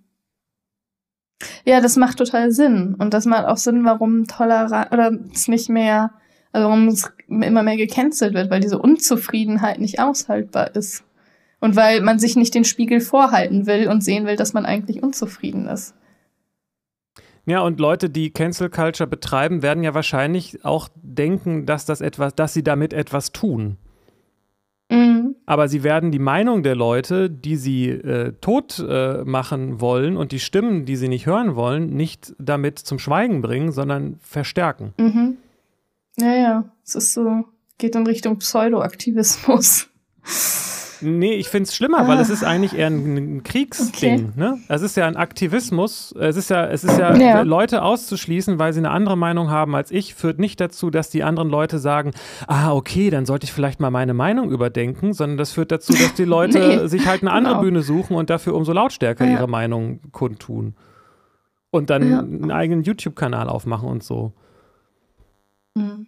Ja, das macht total Sinn. Und das macht auch Sinn, warum Toleranz oder es nicht mehr, also warum es immer mehr gecancelt wird, weil diese Unzufriedenheit nicht aushaltbar ist. Und weil man sich nicht den Spiegel vorhalten will und sehen will, dass man eigentlich unzufrieden ist. Ja, und Leute, die Cancel Culture betreiben, werden ja wahrscheinlich auch denken, dass das etwas, dass sie damit etwas tun. Mhm. Aber sie werden die Meinung der Leute, die sie äh, tot äh, machen wollen und die Stimmen, die sie nicht hören wollen, nicht damit zum Schweigen bringen, sondern verstärken. Mhm. Ja, ja, es ist so, geht in Richtung Pseudoaktivismus. Nee, ich finde es schlimmer, ah. weil es ist eigentlich eher ein, ein Kriegsding. Okay. Ne? Es ist ja ein Aktivismus. Es ist ja, es ist ja, ja, Leute auszuschließen, weil sie eine andere Meinung haben als ich, führt nicht dazu, dass die anderen Leute sagen, ah, okay, dann sollte ich vielleicht mal meine Meinung überdenken, sondern das führt dazu, dass die Leute nee, sich halt eine andere genau. Bühne suchen und dafür umso lautstärker ja. ihre Meinung kundtun. Und dann ja. einen eigenen YouTube-Kanal aufmachen und so. Mhm.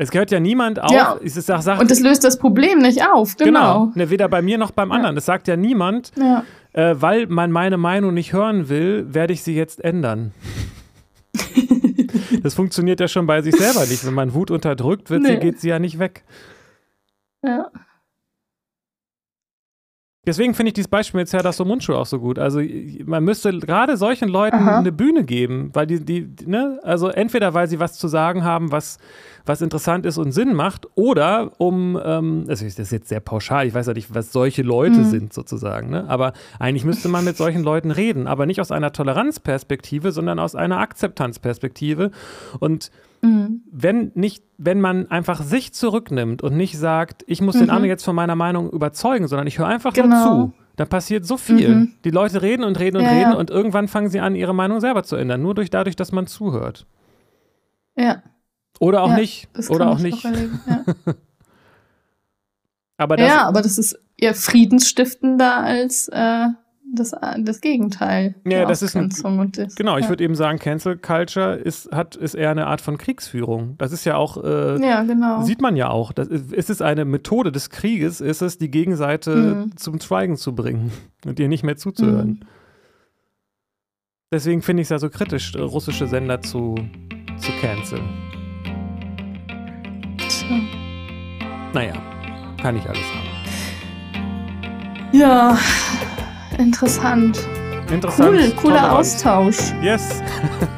Es gehört ja niemand auf. Ja. Es sagt, sagt, und das löst das Problem nicht auf, genau. genau. Ne, weder bei mir noch beim anderen. Es sagt ja niemand, ja. Äh, weil man meine Meinung nicht hören will, werde ich sie jetzt ändern. das funktioniert ja schon bei sich selber nicht. Wenn man Wut unterdrückt, wird nee. sie, geht sie ja nicht weg. Ja. Deswegen finde ich dieses Beispiel mit Serdar Mundschuh auch so gut. Also man müsste gerade solchen Leuten Aha. eine Bühne geben, weil die, die, ne, also entweder weil sie was zu sagen haben, was, was interessant ist und Sinn macht, oder um, ähm, also das ist jetzt sehr pauschal, ich weiß ja nicht, was solche Leute mhm. sind sozusagen, ne? aber eigentlich müsste man mit solchen Leuten reden, aber nicht aus einer Toleranzperspektive, sondern aus einer Akzeptanzperspektive und Mhm. Wenn nicht, wenn man einfach sich zurücknimmt und nicht sagt, ich muss mhm. den anderen jetzt von meiner Meinung überzeugen, sondern ich höre einfach genau. nur zu, dann passiert so viel. Mhm. Die Leute reden und reden und ja, reden ja. und irgendwann fangen sie an, ihre Meinung selber zu ändern, nur durch dadurch, dass man zuhört. Ja. Oder auch ja, nicht. Oder auch nicht. Aber das, ja, aber das ist eher friedensstiftender als äh, das, das Gegenteil. Ja, das ist ein, das, genau. Ich würde eben sagen, Cancel Culture ist hat ist eher eine Art von Kriegsführung. Das ist ja auch äh, ja, genau. sieht man ja auch. Das ist, ist es eine Methode des Krieges, ist es die Gegenseite mhm. zum Schweigen zu bringen und ihr nicht mehr zuzuhören. Mhm. Deswegen finde ich es ja so kritisch, russische Sender zu zu canceln. Ja. Naja, kann ich alles haben. Ja, interessant. Interessant. Cool, cooler tolerant. Austausch. Yes.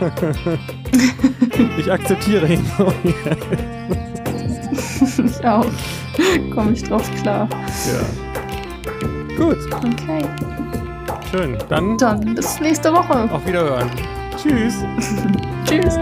ich akzeptiere ihn. ich auch. Komme ich drauf klar. ja. Gut, Okay. schön. Dann Dann bis nächste Woche. auf Wiederhören. Tschüss. Tschüss.